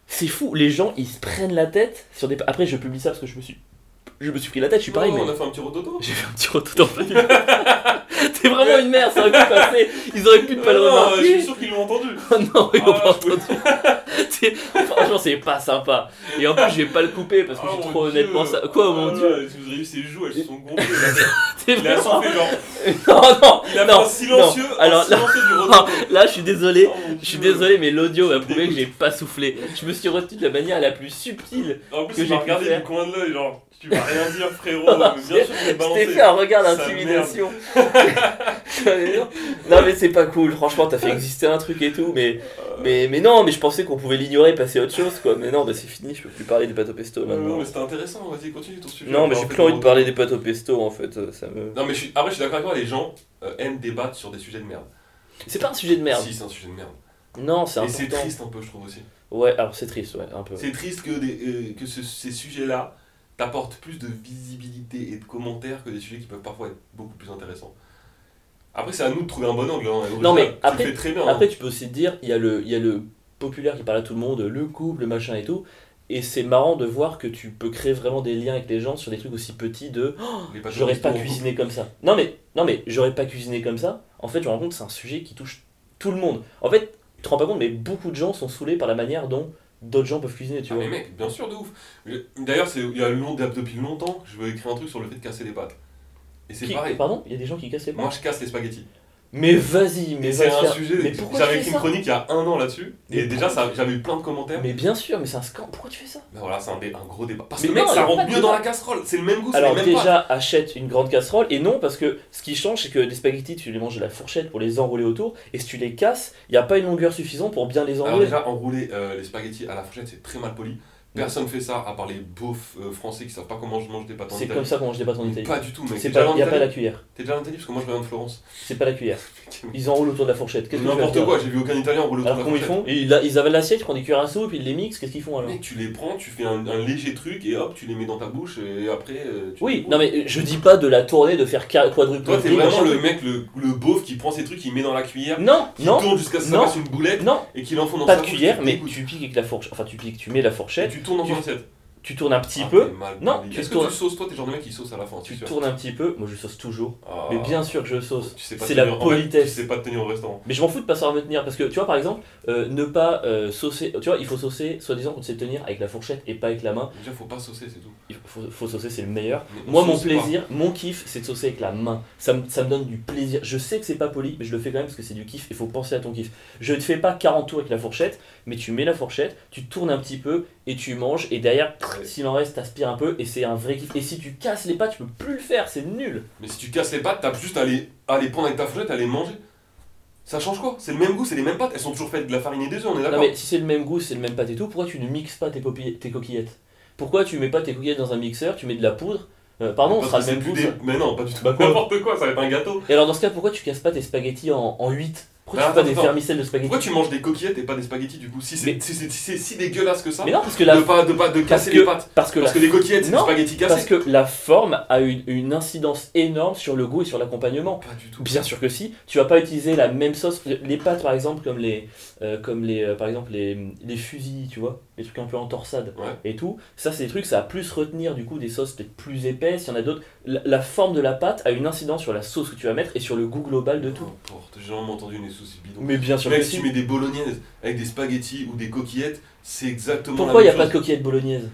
C'est fou, les gens ils se prennent la tête sur des. Après, je publie ça parce que je me suis. Je me suis pris la tête, je suis pareil, Non, mais. On a fait un petit rototo. [laughs] J'ai fait un petit retour dans [laughs] T'es vraiment une merde, ça aurait pu passer. Ils auraient pu ne pas le Non, non, je remarquer. suis sûr qu'ils l'ont entendu. [laughs] Non, ils l'ont Ah, pas je entendu. Franchement, c'est pas sympa. Et en plus, je vais pas le couper parce que Ah, je suis mon trop Dieu. honnêtement ça. Quoi, mon Ah, dieu ouais, Vous avez vu ses joues, elles se sont gonflées. C'est Il a fait genre. Non, non, Il a fait non, un silencieux, non. Alors, un silencieux du rototo. là, je suis désolé. Oh, mon Je suis Dieu. désolé, mais l'audio va Ça prouver que j'ai pas soufflé. Je me suis retenu de la manière la plus subtile. En plus, que j'ai m'a regardé du coin de l'œil, genre, tu vas rien dire, frérot. [laughs] mais bien sûr, je t'ai fait un regard d'intimidation. [laughs] non, mais c'est pas cool. Franchement, t'as fait exister un truc et tout, mais. Euh, Mais, mais non, mais je pensais qu'on pouvait l'ignorer, passer à autre chose quoi. Mais non, bah c'est fini, je peux plus parler des pâtes au pesto maintenant. Non, mais c'était intéressant, vas-y, continue ton sujet. Non, mais On j'ai plus en envie de le parler des pâtes au pesto en fait, euh, ça me. Non, mais je suis... après, je suis d'accord avec toi, les gens euh, aiment débattre sur des sujets de merde. C'est pas un sujet de merde. Si, c'est un sujet de merde. Non, c'est Et c'est important. triste un peu, je trouve aussi. Ouais, alors c'est triste, ouais, un peu. C'est triste que, des, euh, que ce- ces sujets-là t'apportent plus de visibilité et de commentaires que des sujets qui peuvent parfois être beaucoup plus intéressants. Après, c'est à nous de trouver un bon angle. Hein. Non, mais tu après- le fais très bien. Après, hein. tu peux aussi te dire, il y, a le- il y a le populaire qui parle à tout le monde, le couple, le machin et tout. Et c'est marrant de voir que tu peux créer vraiment des liens avec les gens sur des trucs aussi petits de Oh, j'aurais pas cuisiné comme ça. Non mais non mais j'aurais pas cuisiné comme ça. En fait, je me rends compte que c'est un sujet qui touche tout le monde. En fait, tu te rends pas compte mais beaucoup de gens sont saoulés par la manière dont d'autres gens peuvent cuisiner, tu Ah, vois. mais mec, bien sûr, de ouf. D'ailleurs, c'est- il y a long, depuis longtemps que je veux écrire un truc sur le fait de casser les pâtes. Et c'est pareil. Pardon, il y a des gens qui cassent les Moi, pâtes? je casse les spaghettis. Mais vas-y, mais c'est un faire- sujet. J'avais écrit une chronique il y a un an là-dessus. Mais Et déjà, ça- j'avais eu plein de commentaires. Mais bien sûr, mais c'est un scandale. Pourquoi tu fais ça? Mais voilà, c'est un, dé- un gros débat. Parce Mais que mec, non, ça rentre mieux dans la casserole. C'est le même goût, Alors déjà, achète une grande casserole et non parce que ce qui change c'est que des spaghettis tu les manges de la fourchette pour les enrouler autour et si tu les casses, il n'y a pas une longueur suffisante pour bien les Alors enrouler. déjà, enrouler euh, les spaghettis à la fourchette, c'est très mal poli. Personne fait ça à part les beaufs euh, français qui savent pas comment je mange des pâtes en C'est Italie. comme ça qu'on mange des pâtes en Italie. Pas du tout, mec. C'est T'es déjà pas, allé en il n'y a pas la cuillère. T'es déjà allé en Italie parce que moi je viens de Florence. C'est pas la cuillère. Ils enroulent autour de la fourchette. Qu'est-ce que tu vas N'importe faire quoi, j'ai vu aucun Italien enrouler autour Alors de la comment ils fourchette. font ils, la- ils avalent l'assiette, ils prennent des cuillères à soupe, ils les mixent, qu'est-ce qu'ils font alors Mec, tu les prends, tu fais un, un léger truc et hop, tu les mets dans ta bouche et après. euh, tu Oui, non mais je dis pas de la tournée, de faire qua- quadruple Toi, t'es vraiment machin. le mec, le, le beauf qui prend ses trucs, qui met dans la cuillère, Non, qui non, tourne jusqu'à ce que ça non, fasse une boulette non, et qui l'enfonce dans pas sa de bouche, cuillère, tu mais dégoûtes. tu piques avec la fourchette. Enfin, tu piques, tu mets la Et fourchette, tu tournes dans tu- ton assiette. tu tournes un petit Ah, peu, Non, Est-ce tournes- que tu sauces Toi, t'es le genre de mec qui sauce à la fin, tu tournes un petit peu. Moi je sauce toujours. Ah. Mais bien sûr que je sauce. Tu sais pas C'est la en fait, politesse. Tu sais pas te tenir au restaurant. Mais je m'en fous de pas savoir me tenir parce que tu vois par exemple euh, ne pas euh, saucer tu vois il faut saucer soi-disant qu'on sait tenir avec la fourchette et pas avec la main Déjà, faut pas saucer, c'est tout. il faut, faut saucer c'est le meilleur Mais on moi mon pas. plaisir mon kiff c'est de saucer avec la main ça me, ça me donne du plaisir je sais que c'est pas poli mais je le fais quand même parce que c'est du kiff il faut penser à ton kiff je ne fais pas 40 tours avec la fourchette mais tu mets la fourchette tu tournes un petit peu et tu manges et derrière Ouais. s'il en reste t'aspires un peu et c'est un vrai kiff et si tu casses les pattes tu peux plus le faire c'est nul Mais si tu casses les pâtes, t'as juste à les, à les prendre avec ta fourchette, à les manger. Ça change quoi? C'est le même goût, c'est les mêmes pâtes. Elles sont toujours faites de la farine et des œufs, on est Non d'accord? mais si c'est le même goût, c'est le même pâte et tout, pourquoi tu ne mixes pas tes, coquillettes? Pourquoi tu mets pas tes coquillettes dans un mixeur, tu mets de la poudre? Euh, Pardon, Parce sera le même goût des-. Mais non, pas du tout. Bah [laughs] N'importe quoi, ça va être un gâteau. Et alors dans ce cas, pourquoi tu casses pas tes spaghettis en, en 8 Pourquoi tu fais pas des vermicelles de spaghettis Pourquoi tu manges des coquillettes et pas des spaghettis du coup Si c'est si, dégueulasse que ça, Mais non, parce que la, de pas de pas de parce casser les pâtes. parce que Parce les coquillettes, c'est des spaghettis parce cassés. que la forme a une, une incidence énorme sur le goût et sur l'accompagnement. Pas du tout. Bien sûr que si, tu vas pas utiliser la même sauce. Les pâtes par exemple comme les, euh, comme les, euh, par exemple les, les fusils, tu vois, les trucs un peu en torsade Ouais. et tout. Ça c'est des trucs, ça va plus retenir du coup des sauces peut-être plus épaisses. Il y en a d'autres. La, la forme de la pâte a une incidence sur la sauce que tu vas mettre et sur le goût global de tout. J'ai jamais entendu une sauce bidon. Mais bien sûr que si tu mets des bolognaises avec des spaghettis ou des coquillettes, c'est exactement Pourquoi il n'y a pas de coquillettes bolognaises?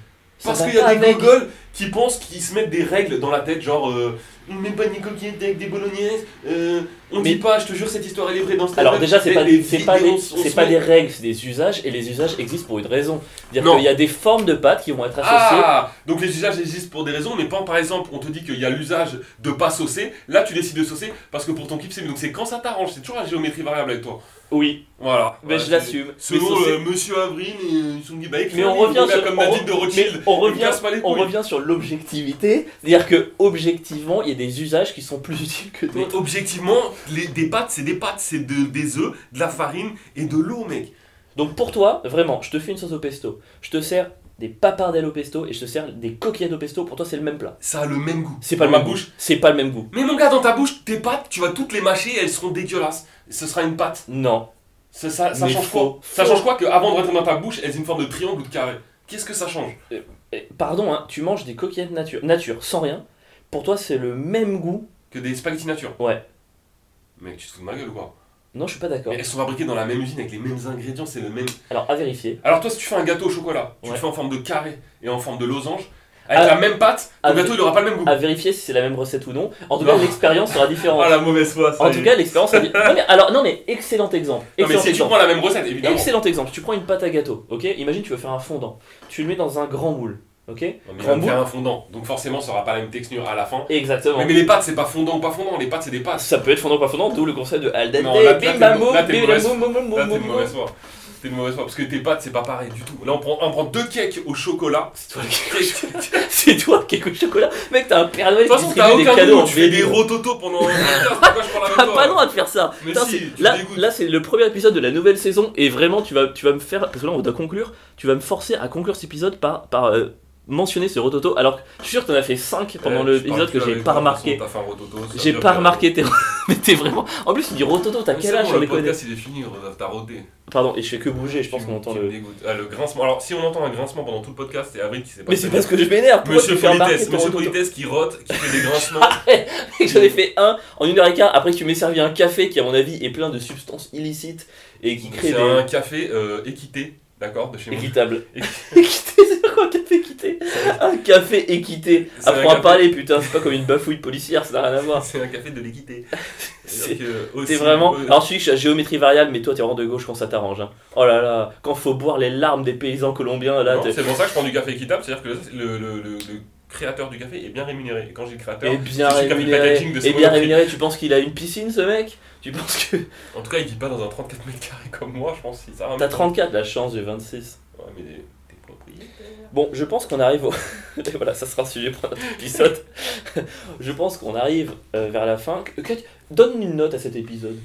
Parce qu'il y a des gogoles qui pensent qu'ils se mettent des règles dans la tête, genre euh, on ne met pas des coquillettes avec des bolognaises, euh, on Mais- dit pas, je te jure, cette histoire elle est vraie dans ce Alors déjà c'est pas, c'est pas, des, c'est pas des règles, c'est des usages et les usages existent pour une raison. C'est-à-dire qu'il y a des formes de pâtes qui vont être associées. Ah Donc les usages existent pour des raisons, mais pas par exemple, on te dit qu'il y a l'usage de pas saucer, là tu décides de saucer parce que pour ton kiff c'est mieux. Donc c'est quand ça t'arrange, c'est toujours la géométrie variable avec toi. Oui, Voilà. mais je l'assume. Selon euh, Monsieur Avril et euh, bah, écrit Mais on revient sur comme on- de mais Rothschild. on revient, casse pas les on revient sur l'objectivité, c'est-à-dire que objectivement, il y a des usages qui sont plus [laughs] utiles que d'autres. objectivement, les, des pâtes, c'est des pâtes, c'est de, des œufs, de la farine et de l'eau, mec. Donc pour toi, vraiment, je te fais une sauce au pesto, je te sers des papardelles au pesto et je te sers des coquillettes au pesto, pour toi c'est le même plat. Ça a le même goût. C'est pas Dans le même bouche. goût. C'est pas le même goût. Mais mon gars, dans ta bouche, tes pâtes, tu vas toutes les mâcher, elles seront dégueulasses. Ce sera une pâte. Non. Ça, ça, ça Mais change faux. quoi Ça change quoi qu'avant de rentrer dans ta bouche, elles aient une forme de triangle ou de carré? Qu'est-ce que ça change? Eh, Pardon, hein, tu manges des coquillettes nature, nature sans rien. Pour toi c'est le même goût. Que des spaghettis nature Ouais. Mec, tu te fous de ma gueule ou quoi? Non, je suis pas d'accord. Mais elles sont fabriquées dans la même usine avec les mêmes ingrédients, c'est le même. Alors à vérifier. Alors toi, si tu fais un gâteau au chocolat, tu Ouais. le fais en forme de carré et en forme de losange, avec Ah. la même pâte, ton Ah, gâteau il aura pas le même goût. À vérifier si c'est la même recette ou non. En tout cas, l'expérience sera différente. [laughs] Ah la mauvaise foi, ça En tout est. cas, l'expérience sera différente. [laughs] Non, mais, alors, non, mais excellent exemple. Non mais si tu exemple. prends la même recette, évidemment. Excellent exemple. Tu prends une pâte à gâteau, ok? Imagine tu veux faire un fondant. Tu le mets dans un grand moule, ok Non, mais il Grand va me faire un fondant, donc forcément ça aura pas la même texture à la fin. Exactement. Mais, mais les pâtes c'est pas fondant ou pas fondant, les pâtes c'est des pâtes. Ça peut être fondant ou pas fondant, d'où le concept de al dente, Non, là- là, t'es- bim mauvaise- foi. T'es une mauvaise foi parce que tes pâtes c'est pas pareil du tout. Là on prend, on prend deux cakes au chocolat. C'est toi le [laughs] C'est toi qui écoute chocolat. Mec, t'as un Père Noël De toute qui façon t'as aucun cadeaux tu fais des rototos pendant [laughs] T'as pas le droit de faire ça. Là, c'est le premier épisode de la nouvelle saison et vraiment tu vas, tu vas me faire, parce que là on doit conclure, tu vas me forcer à conclure cet épisode par, par euh, mentionner ce rototo alors que je suis sûr que t'en as fait 5 pendant Eh, je l'épisode que j'ai pas remarqué. J'ai pas remarqué tes... [laughs] Mais t'es vraiment... En plus tu dis rototo, t'as quel âge bon, le podcast il est fini, t'as roté. Pardon, et je fais que bouger, je pense qu'on entend le... Ah, le grincement. Alors, si on entend un grincement pendant tout le podcast, c'est Avril qui s'est pas Mais c'est parce que je m'énerve, Monsieur Politesse, Monsieur Politesse qui rote, qui fait des [laughs] grincements. J'en ai fait un en une heure et quart après que tu m'aies servi un café qui à mon avis est plein de substances illicites et qui crée C'est un café euh, équité, d'accord, de chez moi. Équitable. Équi- [laughs] Équité, [laughs] un café équité Un café équité. Apprends à café- parler, putain, c'est pas comme une bafouille policière, ça n'a rien à voir. [laughs] C'est un café de l'équité. [laughs] C'est- T'es vraiment. euh, Alors, je suis que je suis à géométrie variable, mais toi, t'es vraiment de gauche quand ça t'arrange. hein. Oh là là, quand faut boire les larmes des paysans colombiens, là. C'est pour ça que je prends du café équitable, c'est-à-dire que le, le, le, le créateur du café est bien rémunéré. Et quand j'ai le créateur, Et bien rémunéré. packaging de Et bien rémunéré, tu penses qu'il a une piscine, ce mec? Tu penses que. En tout cas, il vit pas dans un 34 mètres carrés comme moi, je pense. T'as 34, la chance, j'ai 26. Ouais, mais. Bon, je pense qu'on arrive au. [laughs] Voilà, ça sera un sujet pour notre épisode. je pense qu'on arrive euh, vers la fin. Que- que- Donne une note à cet épisode.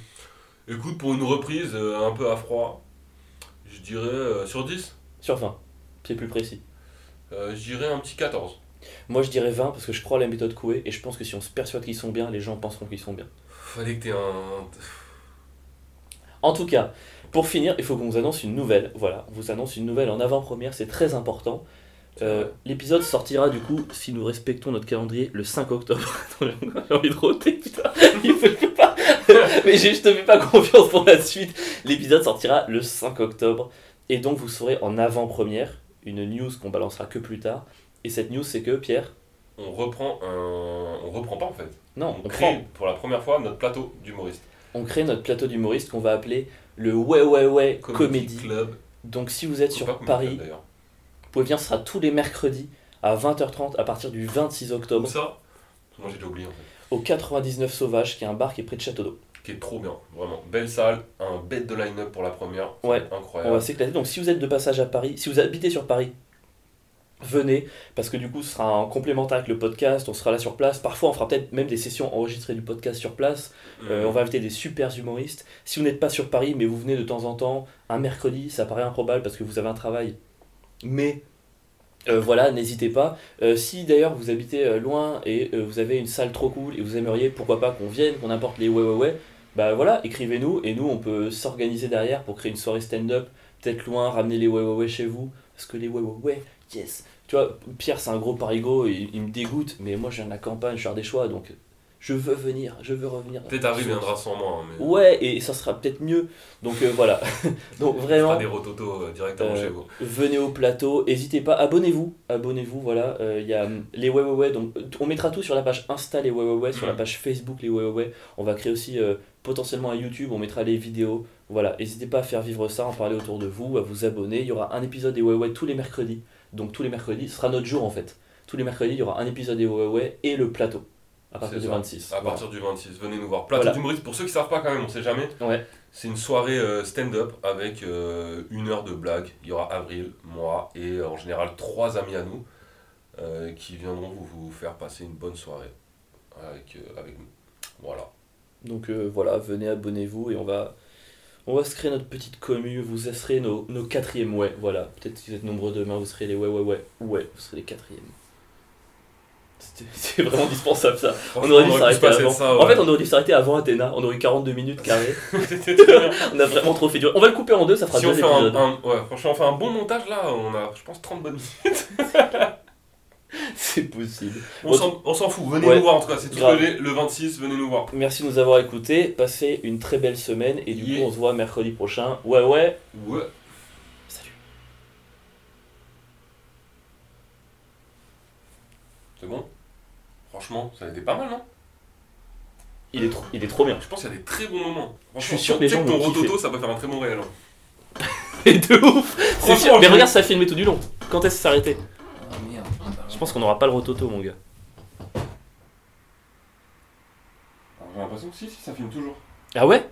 Écoute, pour une reprise euh, un peu à froid, je dirais euh, sur 10, Sur 20. C'est plus précis. je dirais un petit 14. Moi, je dirais 20 parce que je crois à la méthode Coué et je pense que si on se persuade qu'ils sont bien, les gens penseront qu'ils sont bien. Fallait que t'aies un. En tout cas, pour finir, il faut qu'on vous annonce une nouvelle. Voilà, on vous annonce une nouvelle en avant-première, c'est très important. Euh, L'épisode sortira du coup, si nous respectons notre calendrier, le 5 octobre. [laughs] J'ai envie de roter, putain. [laughs] Il faut- pas. [laughs] Mais j'ai- je te fais pas confiance pour la suite. L'épisode sortira le 5 octobre. Et donc vous saurez en avant-première une news qu'on balancera que plus tard. Et cette news, c'est que Pierre. On reprend un. On reprend pas en fait. Non, on on crée prend. pour la première fois notre plateau d'humoriste. On crée notre plateau d'humoriste qu'on va appeler le Ouais Ouais Ouais Comédie. Club. Donc si vous êtes sur Comedy Paris, Club. Vous pouvez venir, ce sera tous les mercredis à 20h30 à partir du 26 Où octobre ça Moi j'ai déjà oublié en fait. au 99 Sauvage, qui est un bar qui est près de Château d'Eau. Qui est trop bien, vraiment. Belle salle, un bête de line-up pour la première. Ouais. On Incroyable. va s'éclater. Donc si vous êtes de passage à Paris, si vous habitez sur Paris, venez, parce que du coup ce sera en complémentaire avec le podcast, on sera là sur place. Parfois on fera peut-être même des sessions enregistrées du podcast sur place. Euh, on va inviter des super humoristes. Si vous n'êtes pas sur Paris, mais vous venez de temps en temps, un mercredi, ça paraît improbable parce que vous avez un travail. Mais euh, voilà, n'hésitez pas. Euh, si d'ailleurs vous habitez loin et vous avez une salle trop cool et vous aimeriez, pourquoi pas qu'on vienne, qu'on apporte les ouais ouais ouais, bah voilà, écrivez-nous et nous on peut s'organiser derrière pour créer une soirée stand-up, peut-être loin, ramener les ouais ouais ouais chez vous, parce que les ouais ouais ouais, yes. Tu vois, Pierre c'est un gros parigo, il, il me dégoûte, mais moi je viens de la campagne, je suis des choix, donc je veux venir, je veux revenir. Peut-être Harry viendra sans moi, hein, mais. Ouais, et ça sera peut-être mieux. Donc euh, voilà. [laughs] Donc On vraiment, des rototos euh, directement Euh, chez vous. venez au plateau. N'hésitez pas, abonnez-vous. Abonnez-vous, voilà. Il y a les ouais ouais ouais. Donc on mettra tout sur la page Insta les ouais ouais ouais, sur la Mhm. page Facebook les ouais ouais ouais. On va créer aussi potentiellement un YouTube. On mettra les vidéos. Voilà. N'hésitez pas à faire vivre ça, en parler autour de vous, à vous abonner. Il y aura un épisode des ouais ouais tous les mercredis. Donc tous les mercredis, ce sera notre jour en fait. Tous les mercredis, il y aura un épisode des ouais ouais ouais et le plateau. À partir du ça. 26. À partir du 26, venez nous voir. Plateau Voilà. d'humoriste, pour ceux qui savent pas quand même, on sait jamais. Ouais. C'est une soirée euh, stand-up avec euh, une heure de blagues. Il y aura Avril, moi et euh, en général trois amis à nous qui viendront vous, vous faire passer une bonne soirée avec, avec nous. Voilà. Donc voilà, venez, abonnez-vous et on va, On va se créer notre petite commu, vous serez nos, nos quatrièmes ouais, voilà. Peut-être si vous êtes nombreux demain, vous serez les ouais, ouais, ouais, ouais, vous serez les quatrièmes. C'est [laughs] vraiment indispensable ça. On aurait dû s'arrêter avant. En fait, on aurait dû s'arrêter avant Athéna, on aurait eu 42 minutes bien. [laughs] [laughs] on a vraiment trop fait dur. On va le couper en deux, ça fera Si on deux fait un, épisodes. un- ouais, franchement, on fait un bon montage là, on a, je pense, 30 bonnes minutes. [laughs] C'est possible. On s'en- fout, venez Ouais. nous voir en tout cas, c'est tout le, le 26, venez nous voir. Merci de nous avoir écoutés. Passez une très belle semaine et du Yeah. coup, on se voit mercredi prochain. Ouais, ouais. Ouais. Salut. C'est bon? Franchement, ça a été pas mal, non? Il est trop, il est trop bien. Je pense qu'il y a des très bons moments. Je suis sûr que les gens ton rototo, ça peut faire un très bon réel. Et de ouf. C'est sûr. Mais regarde, ça a filmé tout du long. Quand est-ce que ça s'arrêtait Ah merde. Je pense qu'on n'aura pas le rototo, mon gars. Alors, J'ai l'impression que si, si, ça filme toujours. Ah ouais?